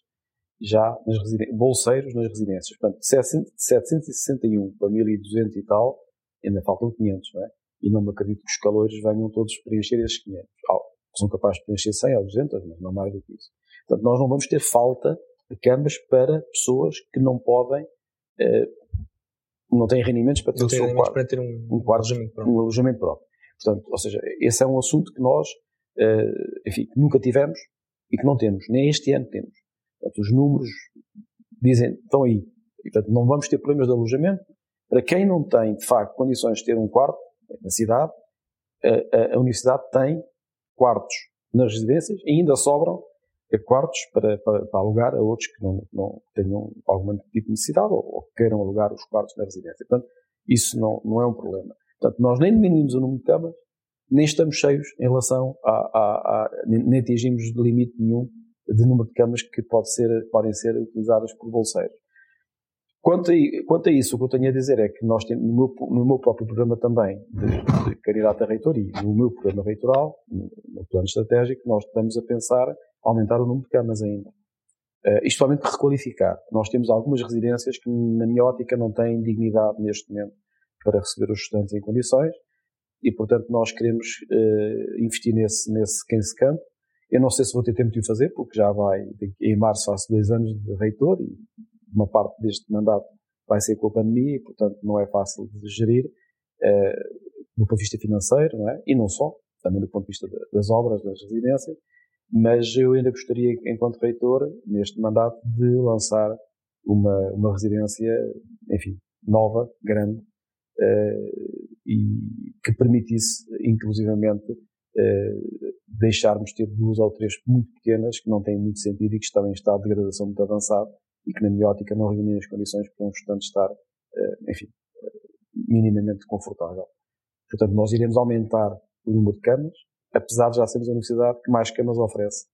já nas residências, bolseiros nas residências. Portanto, 761 para 1200 e tal, ainda faltam 500, não é? E não me acredito que os calores venham todos preencher esses 500. são capazes de preencher 100 ou 200, mas não mais do que isso. Portanto, nós não vamos ter falta de camas para pessoas que não podem eh, não têm rendimentos para ter não seu quarto, para ter um, um quarto, alojamento. Um alojamento próprio. Portanto, ou seja, esse é um assunto que nós, uh, enfim, nunca tivemos e que não temos, nem este ano temos. Portanto, os números dizem, estão aí. E, portanto, não vamos ter problemas de alojamento. Para quem não tem, de facto, condições de ter um quarto na cidade, a, a universidade tem quartos nas residências e ainda sobram quartos para, para, para, alugar a outros que não, não tenham algum tipo de necessidade ou, ou, queiram alugar os quartos na residência. Portanto, isso não, não é um problema. Portanto, nós nem diminuímos o número de camas, nem estamos cheios em relação a, a, a nem atingimos limite nenhum de número de camas que pode ser, podem ser utilizadas por bolseiros. Quanto a, quanto a isso, o que eu tenho a dizer é que nós temos, no meu, no meu próprio programa também, de, de candidato a reitor e no meu programa reitoral, no, no plano estratégico, nós estamos a pensar aumentar o número de camas ainda. Uh, isto somente requalificar. Nós temos algumas residências que, na minha ótica, não têm dignidade neste momento para receber os estudantes em condições e, portanto, nós queremos uh, investir nesse, nesse Kense Camp. Eu não sei se vou ter tempo de o fazer, porque já vai, em março faço dois anos de reitor e uma parte deste mandato vai ser com a pandemia e, portanto, não é fácil de gerir uh, do ponto de vista financeiro, não é? E não só, também do ponto de vista das obras, das residências mas eu ainda gostaria, enquanto reitor, neste mandato, de lançar uma, uma residência, enfim, nova, grande, uh, e que permitisse, inclusivamente, uh, deixarmos ter duas ou três muito pequenas, que não têm muito sentido e que estão em estado de degradação muito avançado e que, na minha ótica, não reúnem as condições para um estudante estar, uh, enfim, minimamente confortável. Portanto, nós iremos aumentar o número de camas, apesar de já sermos a universidade que mais camas oferece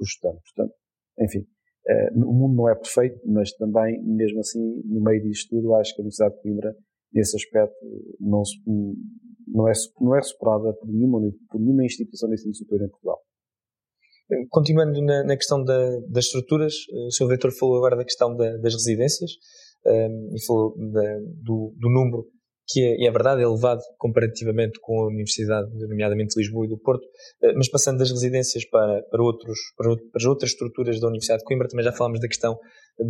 os estudantes. Portanto, enfim, eh, o mundo não é perfeito, mas também, mesmo assim, no meio disto tudo, acho que a Universidade de Coimbra, nesse aspecto, não, não, é, não é superada por nenhuma, por nenhuma instituição de ensino superior em Portugal. Continuando na, na questão da, das estruturas, eh, o Sr. Reitor falou agora da questão da, das residências um, eh, e falou da, do, do, número que é, e é verdade, é elevado comparativamente com a Universidade, nomeadamente de Lisboa e do Porto, eh, mas passando das residências para, para, outros, para, para outras estruturas da Universidade de Coimbra, também já falámos da questão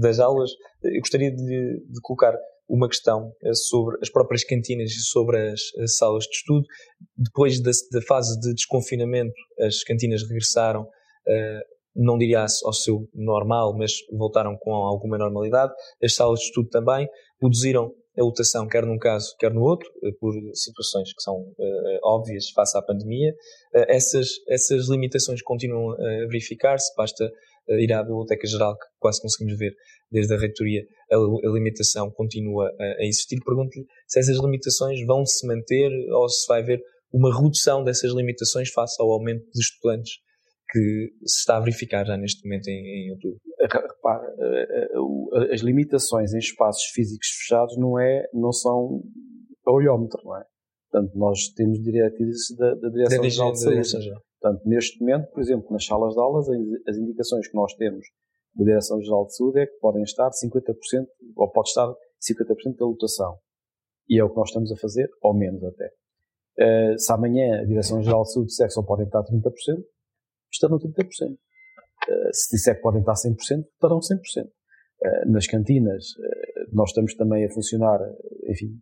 das aulas, eu gostaria de, de colocar uma questão eh, sobre as próprias cantinas e sobre as, as salas de estudo. Depois da, da, fase de desconfinamento, as cantinas regressaram não diria ao seu normal, mas voltaram com alguma normalidade. As salas de estudo também reduziram a lotação, quer num caso, quer no outro, eh, por situações que são uh, óbvias face à pandemia. Uh, essas, essas limitações continuam a verificar-se, basta ir à Biblioteca Geral, que quase conseguimos ver desde a reitoria, a, a limitação continua a, a existir. Pergunto-lhe se essas limitações vão se manter ou se vai haver uma redução dessas limitações face ao aumento de estudantes que se está a verificar já neste momento em, em outubro. Repara, eh, eh, as limitações em espaços físicos fechados não, é, não são a olhómetro, não é? Portanto, nós temos diretrizes da, da Direção-Geral de Saúde. Portanto, neste momento, por exemplo, nas salas de aulas, as indicações que nós temos da Direção-Geral de Saúde é que podem estar 50%, ou pode estar 50% da lotação. E é o que nós estamos a fazer, ou menos até. Uh, se amanhã a Direção-Geral de Saúde disser que só podem estar 30%, estarão 30%. Uh, se disser que podem estar 100%, estarão 100%. Uh, nas cantinas, uh, nós estamos também a funcionar, enfim,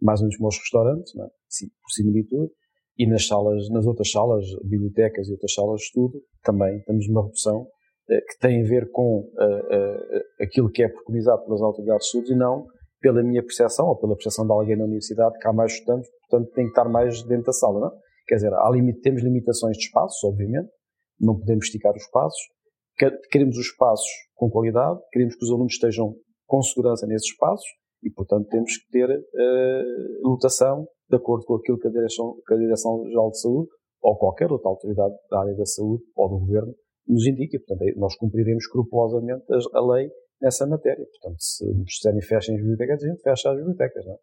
mais ou menos como os restaurantes, é? Sim, por similitud, e nas salas, nas outras salas, bibliotecas e outras salas de estudo, também temos uma redução que tem a ver com aquilo que é preconizado pelas autoridades de estudos e não pela minha percepção ou pela percepção de alguém na universidade que há mais estudantes, portanto tem que estar mais dentro da sala, não? É? Quer dizer, há limite, temos limitações de espaços, obviamente, não podemos esticar os passos. Queremos os espaços com qualidade, queremos que os alunos estejam com segurança nesses espaços e, portanto, temos que ter uh, lotação de acordo com aquilo que a Direção, que a Direção Geral de Saúde ou qualquer outra autoridade da área da saúde ou do governo nos indica. Portanto, nós cumpriremos escrupulosamente a lei nessa matéria. Portanto, se nos disserem fechem as bibliotecas, a gente fecha as bibliotecas, não é?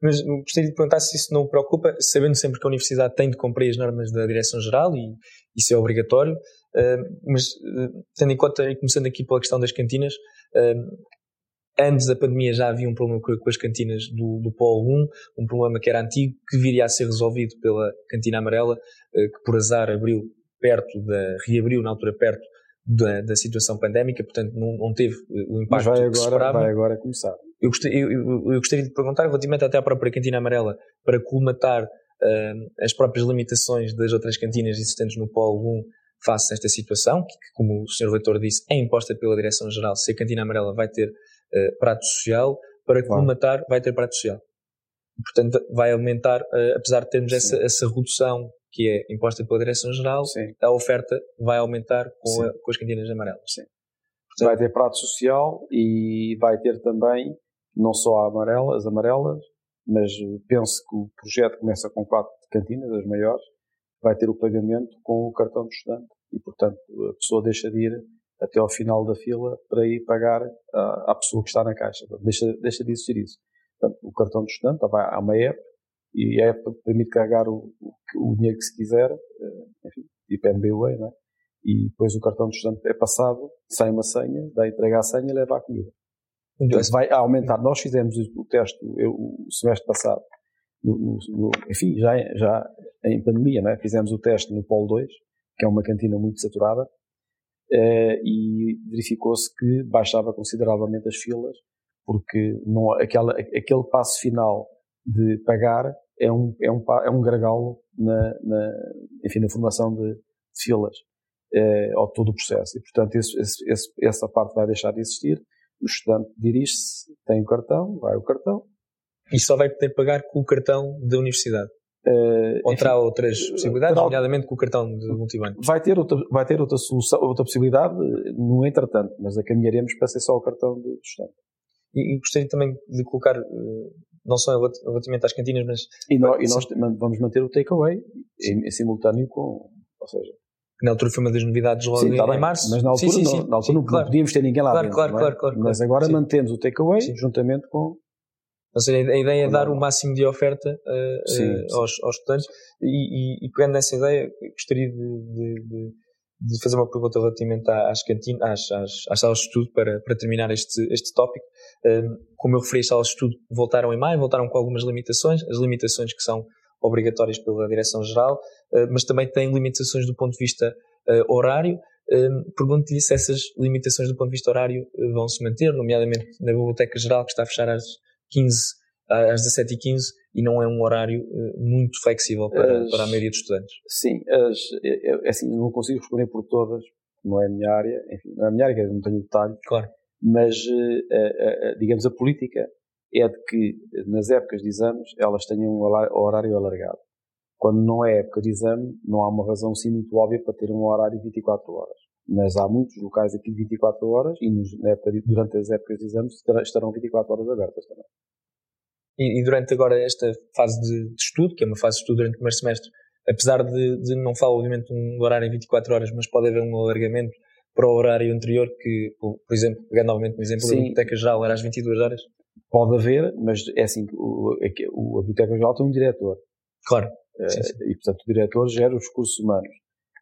Mas gostaria de perguntar se isso não o preocupa, sabendo sempre que a Universidade tem de cumprir as normas da Direção-Geral e isso é obrigatório, mas tendo em conta, e começando aqui pela questão das cantinas, antes da pandemia já havia um problema com as cantinas do, do Polo 1, um problema que era antigo, que viria a ser resolvido pela Cantina Amarela, que por azar abriu perto da, reabriu na altura perto da, da situação pandémica, portanto não, não teve o impacto Mas vai agora, que se esperava. vai agora começar. Eu gostaria, eu, eu, gostaria de perguntar, relativamente até à própria cantina amarela, para colmatar uh, as próprias limitações das outras cantinas existentes no Polo 1 face a esta situação, que, como o Sr. Reitor disse, é imposta pela Direção-Geral, se a cantina amarela vai ter uh, prato social, para colmatar vai ter prato social. Portanto, vai aumentar, uh, apesar de termos essa, essa redução que é imposta pela Direção-Geral, a oferta vai aumentar com, a, com as cantinas amarelas. Sim. Portanto, vai ter prato social e vai ter também não só amarela, as amarelas, mas penso que o projeto começa com quatro cantinas, as maiores, vai ter o pagamento com o cartão de estudante e, portanto, a pessoa deixa de ir até ao final da fila para ir pagar à, à pessoa que está na caixa. Deixa, deixa de existir isso. Portanto, o cartão de estudante vai a uma app e a app permite carregar o, o, o dinheiro que se quiser, eh, enfim, tipo MBWay, não é? E depois o cartão de estudante é passado, sai uma senha, dá entrega a senha e leva a comida. Então, vai aumentar. Nós fizemos o teste eu, o semestre passado, no, no, no, enfim, já, já em pandemia, né? fizemos o teste no Polo 2, que é uma cantina muito saturada, eh, e verificou-se que baixava consideravelmente as filas, porque não, aquela, aquele passo final de pagar é um, é um, é um gargalo na, na, enfim, na formação de filas, eh, ao todo o processo. E, portanto, esse, esse, essa parte vai deixar de existir o estudante dirige-se, tem o cartão, vai o cartão. E só vai poder pagar com o cartão da universidade? Uh, Ou terá outras possibilidades, terá, nomeadamente com o cartão de multibanco? Vai ter, outra, vai ter outra solução, outra possibilidade no entretanto, mas a caminharemos para ser só o cartão de estudante. E, e gostaria também de colocar, eh, não só relativamente às cantinas, mas... E nós, e nós vamos manter o takeaway em, em simultâneo com, ou seja, na altura foi uma das novidades logo sim, tá em, março. Mas na altura, sim, sim, não, na altura não, claro. podíamos ter ninguém lá claro, dentro. Claro, é? claro, claro, Mas agora mantemos o takeaway juntamente com. Ou seja, a ideia é dar o máximo de oferta uh, uh, aos, aos, estudantes e, e, e, pegando nessa ideia, gostaria de, de, de, de fazer uma pergunta relativamente às cantinas, às, às, às, salas de estudo para, para terminar este, este tópico. Uh, como eu referi, as salas de estudo voltaram em maio, voltaram com algumas limitações, as limitações que são obrigatórias pela Direção-Geral, mas também têm limitações do ponto de vista uh, horário. Uh, Pergunto-lhe se essas limitações do ponto de vista horário uh, vão se manter, nomeadamente na Biblioteca Geral, que está a fechar às 15, às 17h15, e não é um horário muito flexível para, as, para a maioria dos estudantes. Sim, as, é, é, assim, não consigo responder por todas, não é a minha área, enfim, não é a minha área, não tenho detalhes, claro. mas, digamos, a política é de que, nas épocas de exames, elas tenham um horário alargado. Quando não é época de exame, não há uma razão sim muito óbvia para ter um horário de 24 horas. Mas há muitos locais aqui de 24 horas e nos, época, durante as épocas de exames estarão 24 horas abertas também. E, e durante agora esta fase de, de, estudo, que é uma fase de estudo durante o primeiro semestre, apesar de, de não falar obviamente um horário em 24 horas, mas pode haver um alargamento para o horário anterior que, por, exemplo, pegando novamente no exemplo Sim. da Biblioteca Geral, era às 22 horas? Pode haver, mas é assim, o, é o, a Biblioteca Geral tem um diretor. Claro. Uh, sim, sim. E, portanto, o diretor gera os recursos humanos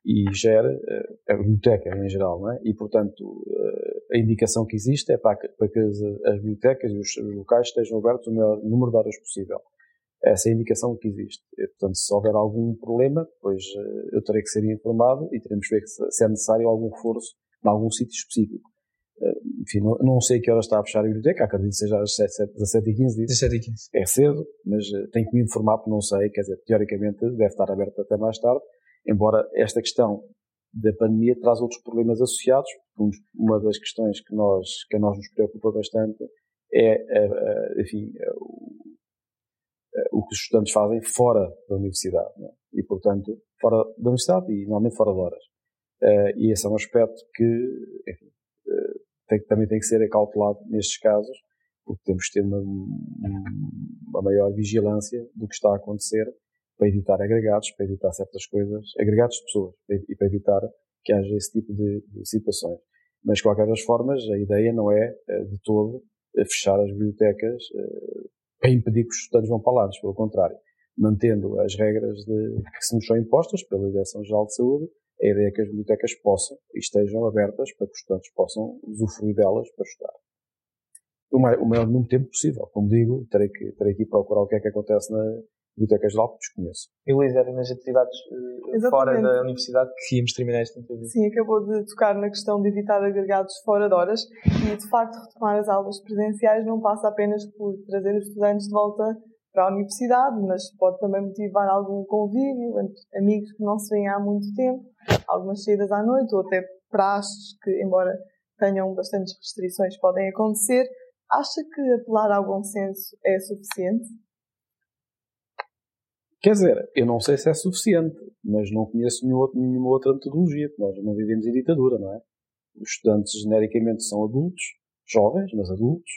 e gera uh, a biblioteca em geral, não é? E, portanto, uh, a indicação que existe é para que, para que as, as, bibliotecas e os, os, locais estejam abertos o maior número de horas possível. Essa é a indicação que existe. E, portanto, se houver algum problema, pois eu terei que ser informado e teremos que ver se é necessário algum reforço em algum sítio específico. Enfim, não, não, sei que horas está a fechar a biblioteca, acredito que seja às 17h15. 17h15. É cedo, mas tenho que me informar porque não sei, quer dizer, teoricamente deve estar aberto até mais tarde, embora esta questão da pandemia traz outros problemas associados. Uma das questões que, nós, que a nós nos preocupa bastante é, enfim, o que os estudantes fazem fora da universidade. É? E, portanto, fora da universidade e normalmente fora de horas. E esse é um aspecto que, enfim, tem, também tem que ser acautelado nestes casos, porque temos que ter uma, uma maior vigilância do que está a acontecer para evitar agregados, para evitar certas coisas, agregados de pessoas, e para evitar que haja esse tipo de, de situações. Mas, de qualquer das formas, a ideia não é, eh, de todo, eh, fechar as bibliotecas eh, para impedir que os estudantes vão para lá, pelo contrário. Mantendo as regras de, que se nos são impostas pela Direção-Geral de Saúde, a ideia é que as bibliotecas possam e estejam abertas para que os estudantes possam usufruir delas para estudar. O maior, o maior número de tempo possível. Como digo, terei que, terei que ir procurar o que é que acontece na Biblioteca Geral, que desconheço. E Luís, era nas atividades uh, fora da universidade que íamos terminar esta entrevista. Sim, acabou de tocar na questão de evitar agregados fora de horas e, de facto, retomar as aulas presenciais não passa apenas por trazer os estudantes de volta para a universidade, mas pode também motivar algum convívio entre amigos que não se veem há muito tempo, algumas saídas à noite ou até praxes que, embora tenham bastantes restrições, podem acontecer. Acha que apelar ao bom senso é suficiente? Quer dizer, eu não sei se é suficiente, mas não conheço nenhuma outra metodologia, porque nós não vivemos em ditadura, não é? Os estudantes genericamente são adultos, jovens, mas adultos.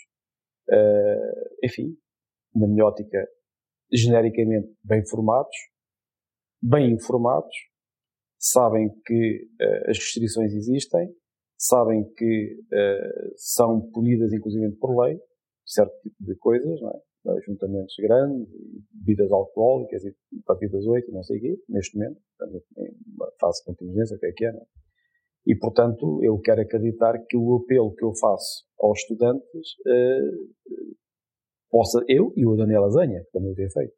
Uh, enfim, na minha ótica, genericamente bem formados, bem informados, sabem que uh, as restrições existem, sabem que uh, são punidas inclusive por lei, certo tipo de coisas, não é? Ajuntamentos grandes, bebidas alcoólicas e a partir das oito, não sei o quê, neste momento, em uma fase de contingência, o que é que é, não é? E, portanto, eu quero acreditar que o apelo que eu faço aos estudantes uh, possa, eu e o Daniel Azanha, que também o tem feito,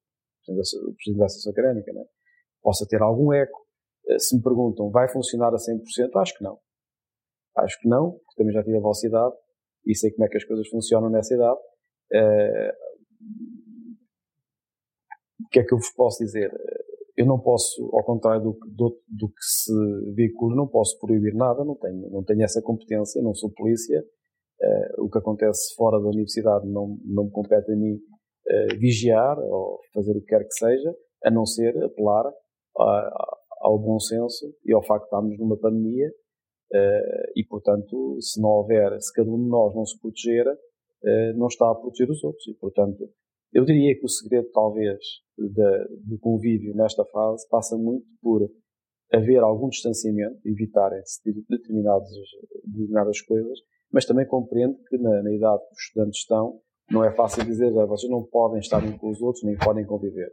o Presidente da Associação Académica, né, possa ter algum eco. Eh, se me perguntam, vai funcionar a 100%? Acho que não. Acho que não, porque também já tive a vossa idade e sei como é que as coisas funcionam nessa idade. Uh, o que é que eu vos posso dizer? Eu não posso, ao contrário do, do, do que se veicula, não posso proibir nada, não tenho, não tenho essa competência, não sou polícia, o que acontece fora da universidade não, não me compete a mim uh, vigiar ou fazer o que quer que seja, a não ser apelar ao bom senso e ao facto de estarmos numa pandemia uh, e, portanto, se não houver, se cada um de nós não se proteger, não está a proteger os outros. E, portanto, eu diria que o segredo, talvez, do convívio nesta fase passa muito por haver algum distanciamento, evitarem-se determinadas, determinadas coisas, mas também compreendo que na, na idade que os estudantes estão, não é fácil dizer, ah, vocês não podem estar uns com os outros, nem podem conviver.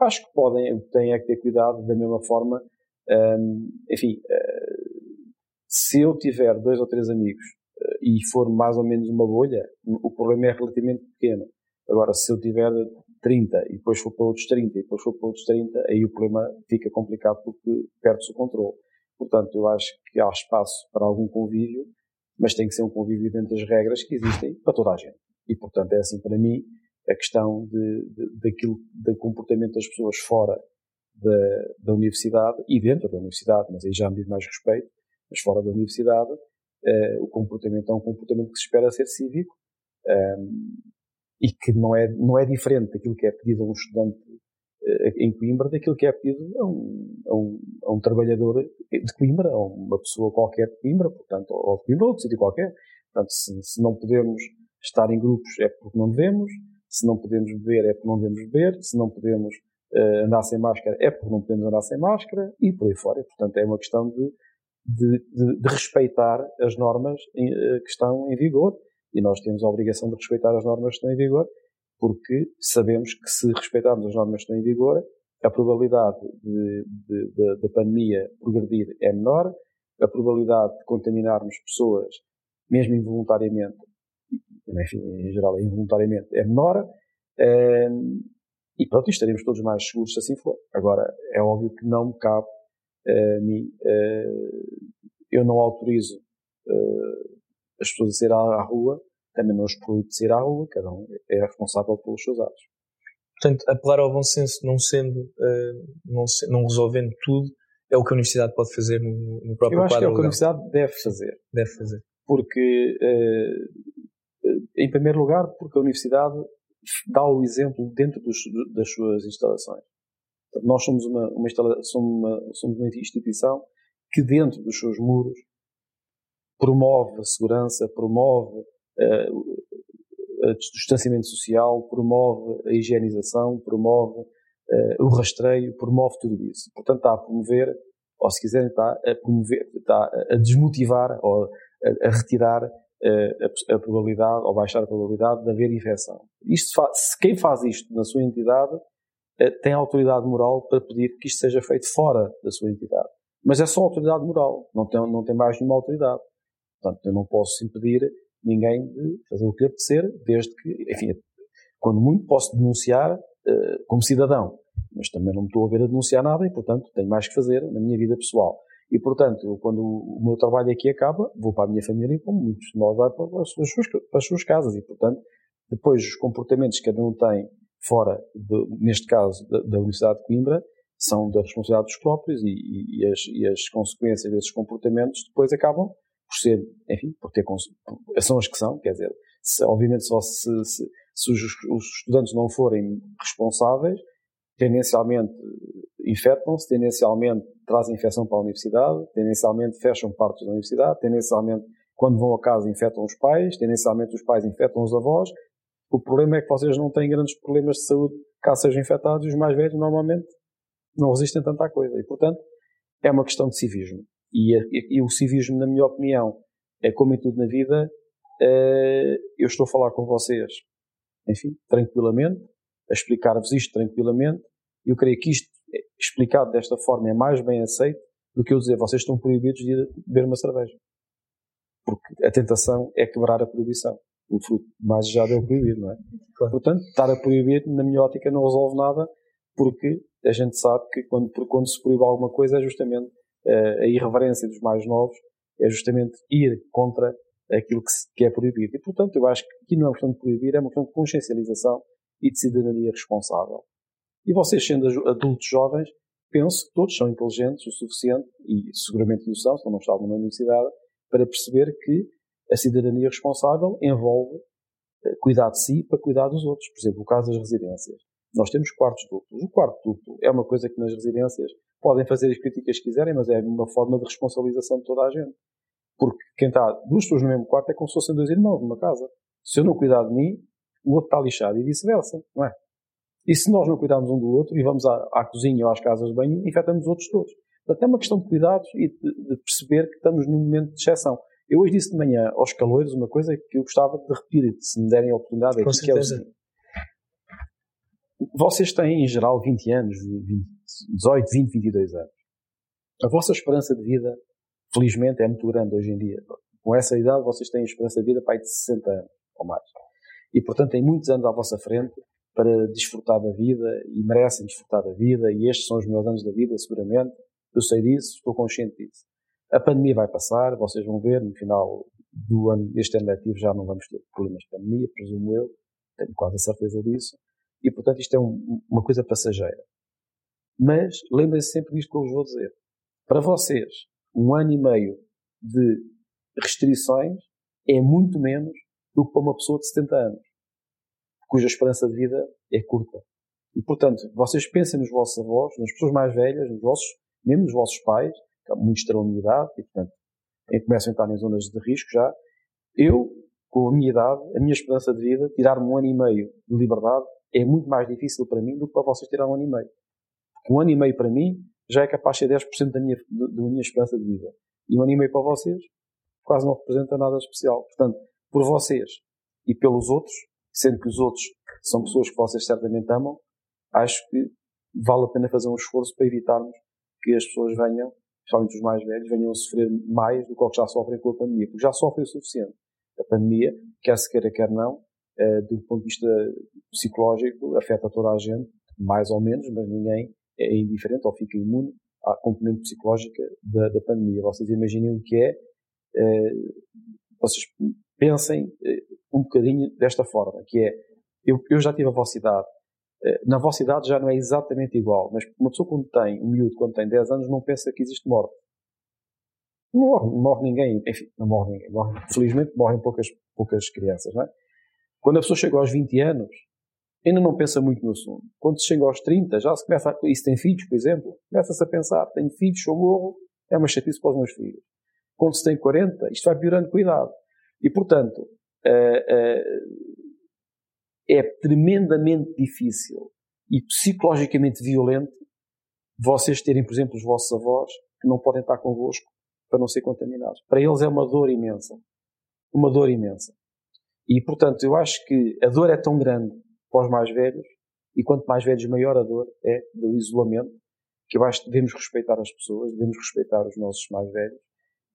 Acho que podem, têm é que ter cuidado da mesma forma, hum, enfim, uh, se eu tiver dois ou três amigos uh, e for mais ou menos uma bolha, o problema é relativamente pequeno. Agora, se eu tiver 30 e depois for para outros 30 e depois for para outros 30, aí o problema fica complicado porque perde-se o controle. Portanto, eu acho que há espaço para algum convívio, mas tem que ser um convívio dentro das regras que existem para toda a gente. E, portanto, é assim para mim a questão de, de, daquilo, do comportamento das pessoas fora da, da, universidade e dentro da universidade, mas aí já me diz mais respeito, Mas fora da universidade, uh, o comportamento é um comportamento que se espera ser cívico um, e que não é, não é diferente daquilo que é pedido a um estudante em Coimbra daquilo que é pedido a um, a um, a um trabalhador de Coimbra, a uma pessoa qualquer de Coimbra, portanto, ou de Coimbra ou de sítio qualquer. Portanto, se, se não podemos estar em grupos é porque não devemos, se não podemos beber é porque não devemos beber, se não podemos uh, andar sem máscara é porque não podemos andar sem máscara e por aí fora. Portanto, é uma questão de, de, de, de respeitar as normas em, uh, que estão em vigor e nós temos a obrigação de respeitar as normas que estão em vigor porque sabemos que se respeitarmos as normas que estão em vigor, a probabilidade da pandemia progredir é menor, a probabilidade de contaminarmos pessoas, mesmo involuntariamente, enfim, em geral involuntariamente, é menor, ehm, e pronto, estaremos todos mais seguros se assim for. Agora, é óbvio que não me cabe a mim, eh, eu não autorizo eh, as pessoas a sair à rua, também não os de à rua, cada um é responsável pelos seus atos. Portanto, apelar ao bom senso, não sendo, uh, não, se, não, resolvendo tudo, é o que a universidade pode fazer no, no próprio Eu acho que é o que a universidade deve fazer. Deve fazer. Porque, uh, em primeiro lugar, porque a universidade dá o exemplo dentro dos, das suas instalações. Nós somos uma, uma, somos, uma, instituição que dentro dos seus muros promove a segurança, promove o distanciamento social, promove a higienização, promove uh, o rastreio, promove tudo isso. Portanto, está a promover, ou se quiserem, está a promover, está a desmotivar ou a, a retirar uh, a, a, probabilidade ou baixar a probabilidade de haver infecção. Isto faz, quem faz isto na sua entidade tem autoridade moral para pedir que isto seja feito fora da sua entidade. Mas é só autoridade moral, não tem, não tem mais nenhuma autoridade. Portanto, eu não posso impedir ninguém de fazer o que apetecer, desde que, enfim, quando muito posso denunciar uh, como cidadão, mas também não me estou a ver a denunciar nada e, portanto, tenho mais que fazer na minha vida pessoal. E, portanto, quando o meu trabalho aqui acaba, vou para a minha família e, como muitos de nós, vai para as suas, para as suas casas. E, portanto, depois os comportamentos que cada um tem fora, de, neste caso, da, da, Universidade de Coimbra, são da responsabilidade dos próprios e, e, e, as, e as consequências desses comportamentos depois acabam por ser, enfim, por ter, são as que são, quer dizer, se, obviamente só se, se, se os, os, estudantes não forem responsáveis, tendencialmente infectam-se, tendencialmente trazem infecção para a universidade, tendencialmente fecham partes da universidade, tendencialmente quando vão a casa infectam os pais, tendencialmente os pais infectam os avós. O problema é que vocês não têm grandes problemas de saúde caso sejam infectados e os mais velhos normalmente não resistem tanto à coisa. E, portanto, é uma questão de civismo. E, e, e o civismo, na minha opinião, é como em tudo na vida, uh, eu estou a falar com vocês, enfim, tranquilamente, a explicar-vos isto tranquilamente. Eu creio que isto, explicado desta forma, é mais bem aceito do que eu dizer vocês estão proibidos de beber uma cerveja. Porque a tentação é quebrar a proibição. O fruto mais já é o proibido, não é? Claro. Portanto, estar a proibir, na minha ótica, não resolve nada, porque a gente sabe que quando, quando se proíbe alguma coisa é justamente a irreverência dos mais novos é justamente ir contra aquilo que, é proibido. E, portanto, eu acho que aqui não é uma questão de proibir, é uma questão de consciencialização e de cidadania responsável. E vocês, sendo adultos jovens, penso que todos são inteligentes o suficiente, e seguramente o são, se não estavam na universidade, para perceber que a cidadania responsável envolve eh, cuidar de si para cuidar dos outros. Por exemplo, o caso das residências. Nós temos quartos duplos. O quarto duplo é uma coisa que nas residências podem fazer as críticas que quiserem, mas é uma forma de responsabilização de toda a gente. Porque quem está duas pessoas no mesmo quarto é como se fossem dois irmãos numa casa. Se eu não cuidar de mim, o outro está lixado e vice-versa, não é? E se nós não cuidarmos um do outro e vamos à, à cozinha ou às casas de banho, infectamos os outros todos. Portanto, é uma questão de cuidados e de, de, perceber que estamos num momento de exceção. Eu hoje disse de manhã aos calores uma coisa que eu gostava de repetir, se me derem a oportunidade, é que é o seguinte. Vocês têm, em geral, 20 anos, 20, 18, 20, 22 anos. A vossa esperança de vida, felizmente, é muito grande hoje em dia. Com essa idade, vocês têm esperança de vida para de 60 anos ou mais. E, portanto, têm muitos anos à vossa frente para desfrutar da vida e merecem desfrutar da vida e estes são os melhores anos da vida, seguramente. Eu sei disso, estou consciente disso. A pandemia vai passar, vocês vão ver, no final do ano, deste ano letivo já não vamos ter problemas de pandemia, presumo eu, tenho quase a certeza disso. E, portanto, isto é um, uma coisa passageira. Mas lembrem-se sempre disto que eu vos vou dizer. Para vocês, um ano e meio de restrições é muito menos do que para uma pessoa de 70 anos, cuja esperança de vida é curta. E, portanto, vocês pensem nos vossos avós, nas pessoas mais velhas, nos vossos, mesmo nos vossos pais, que muitos terão idade, e, portanto, começam a entrar em zonas de risco já. Eu, com a minha idade, a minha esperança de vida, tirar-me um ano e meio de liberdade é muito mais difícil para mim do que para vocês tirar um ano e meio. Porque um ano e meio para mim já é capaz de ser 10% da minha, da minha esperança de vida. E um ano e meio para vocês quase não representa nada especial. Portanto, por vocês e pelos outros, sendo que os outros são pessoas que vocês certamente amam, acho que vale a pena fazer um esforço para evitarmos que as pessoas venham, especialmente os mais velhos, venham a sofrer mais do que que já sofrem com a pandemia, porque já sofrem o suficiente. A pandemia, quer se queira, quer não, do ponto de vista psicológico, afeta toda a gente, mais ou menos, mas ninguém é indiferente ou fica imune à componente psicológica da, da pandemia. Vocês imaginem o que é, eh, vocês pensem eh, um bocadinho desta forma, que é, eu, eu já tive a vossa idade, eh, na vossa idade já não é exatamente igual, mas uma pessoa quando tem, um miúdo quando tem 10 anos não pensa que existe morte. Não morre, morre ninguém, enfim, não morre ninguém. Morre, felizmente morrem poucas, poucas crianças, não é? Quando a pessoa chega aos 20 anos, ainda não pensa muito no assunto. Quando se chega aos 30, já se começa a, se tem filhos, por exemplo, começa-se a pensar, tenho filhos, sou morro, é uma chatice para os meus filhos. Quando se tem 40, isto vai piorando cuidado. E, portanto, uh, uh, é tremendamente difícil e psicologicamente violento vocês terem, por exemplo, os vossos avós que não podem estar convosco para não ser contaminados. Para eles é uma dor imensa. Uma dor imensa. E, portanto, eu acho que a dor é tão grande para os mais velhos, e quanto mais velhos, maior a dor é do isolamento, que eu acho que devemos respeitar as pessoas, devemos respeitar os nossos mais velhos,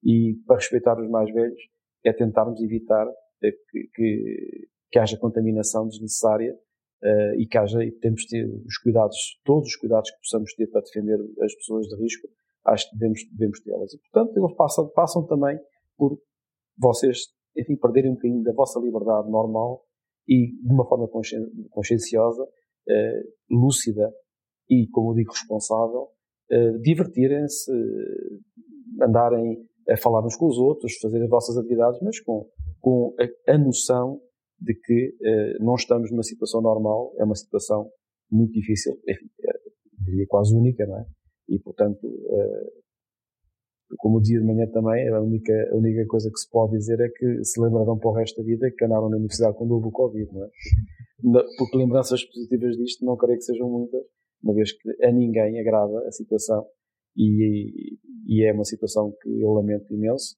e para respeitar os mais velhos é tentarmos evitar que, que, que haja contaminação desnecessária uh, e que haja, e temos de ter os cuidados, todos os cuidados que possamos ter para defender as pessoas de risco, acho que devemos, devemos tê-las. E, portanto, eles passam, passam também por vocês, enfim, perderem um bocadinho da vossa liberdade normal e de uma forma conscienciosa, uh, lúcida e, como eu digo, responsável, uh, divertirem-se, andarem a falar uns com os outros, fazer as vossas atividades, mas com, com a, a noção de que uh, não estamos numa situação normal, é uma situação muito difícil, enfim, é, diria quase única, não é? E, portanto, como dizia de manhã também, a única, a única coisa que se pode dizer é que se lembrarão para o resto da vida que andaram na universidade quando houve o Covid, não é? Porque lembranças positivas disto não creio que sejam muitas, uma vez que a ninguém agrada a situação e, e é uma situação que eu lamento imenso.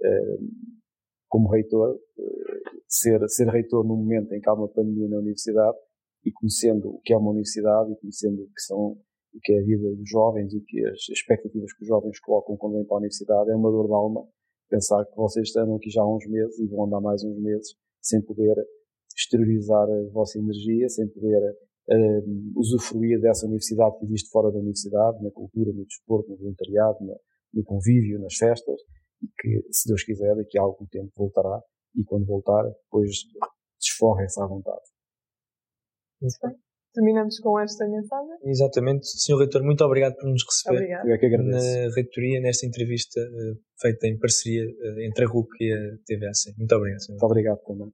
Uh, como reitor, ser, ser reitor no momento em que há uma pandemia na universidade e conhecendo o que é uma universidade e conhecendo o que são o que é a vida dos jovens e que as expectativas que os jovens colocam quando vêm para a universidade é uma dor de alma pensar que vocês estão aqui já há uns meses e vão andar mais uns meses sem poder exteriorizar a vossa energia, sem poder uh, usufruir dessa universidade que existe fora da universidade, na cultura, no desporto, no voluntariado, no, convívio, nas festas, e que, se Deus quiser, daqui a algum tempo voltará e quando voltar, depois desforrem-se à vontade. Muito bem. Terminamos com esta mensagem. Exatamente. Sr. Reitor, muito obrigado por nos receber obrigado. Eu é que agradeço. na reitoria, nesta entrevista uh, feita em parceria uh, entre a RUC e a TVAC. Muito obrigado, Sr. Muito obrigado também.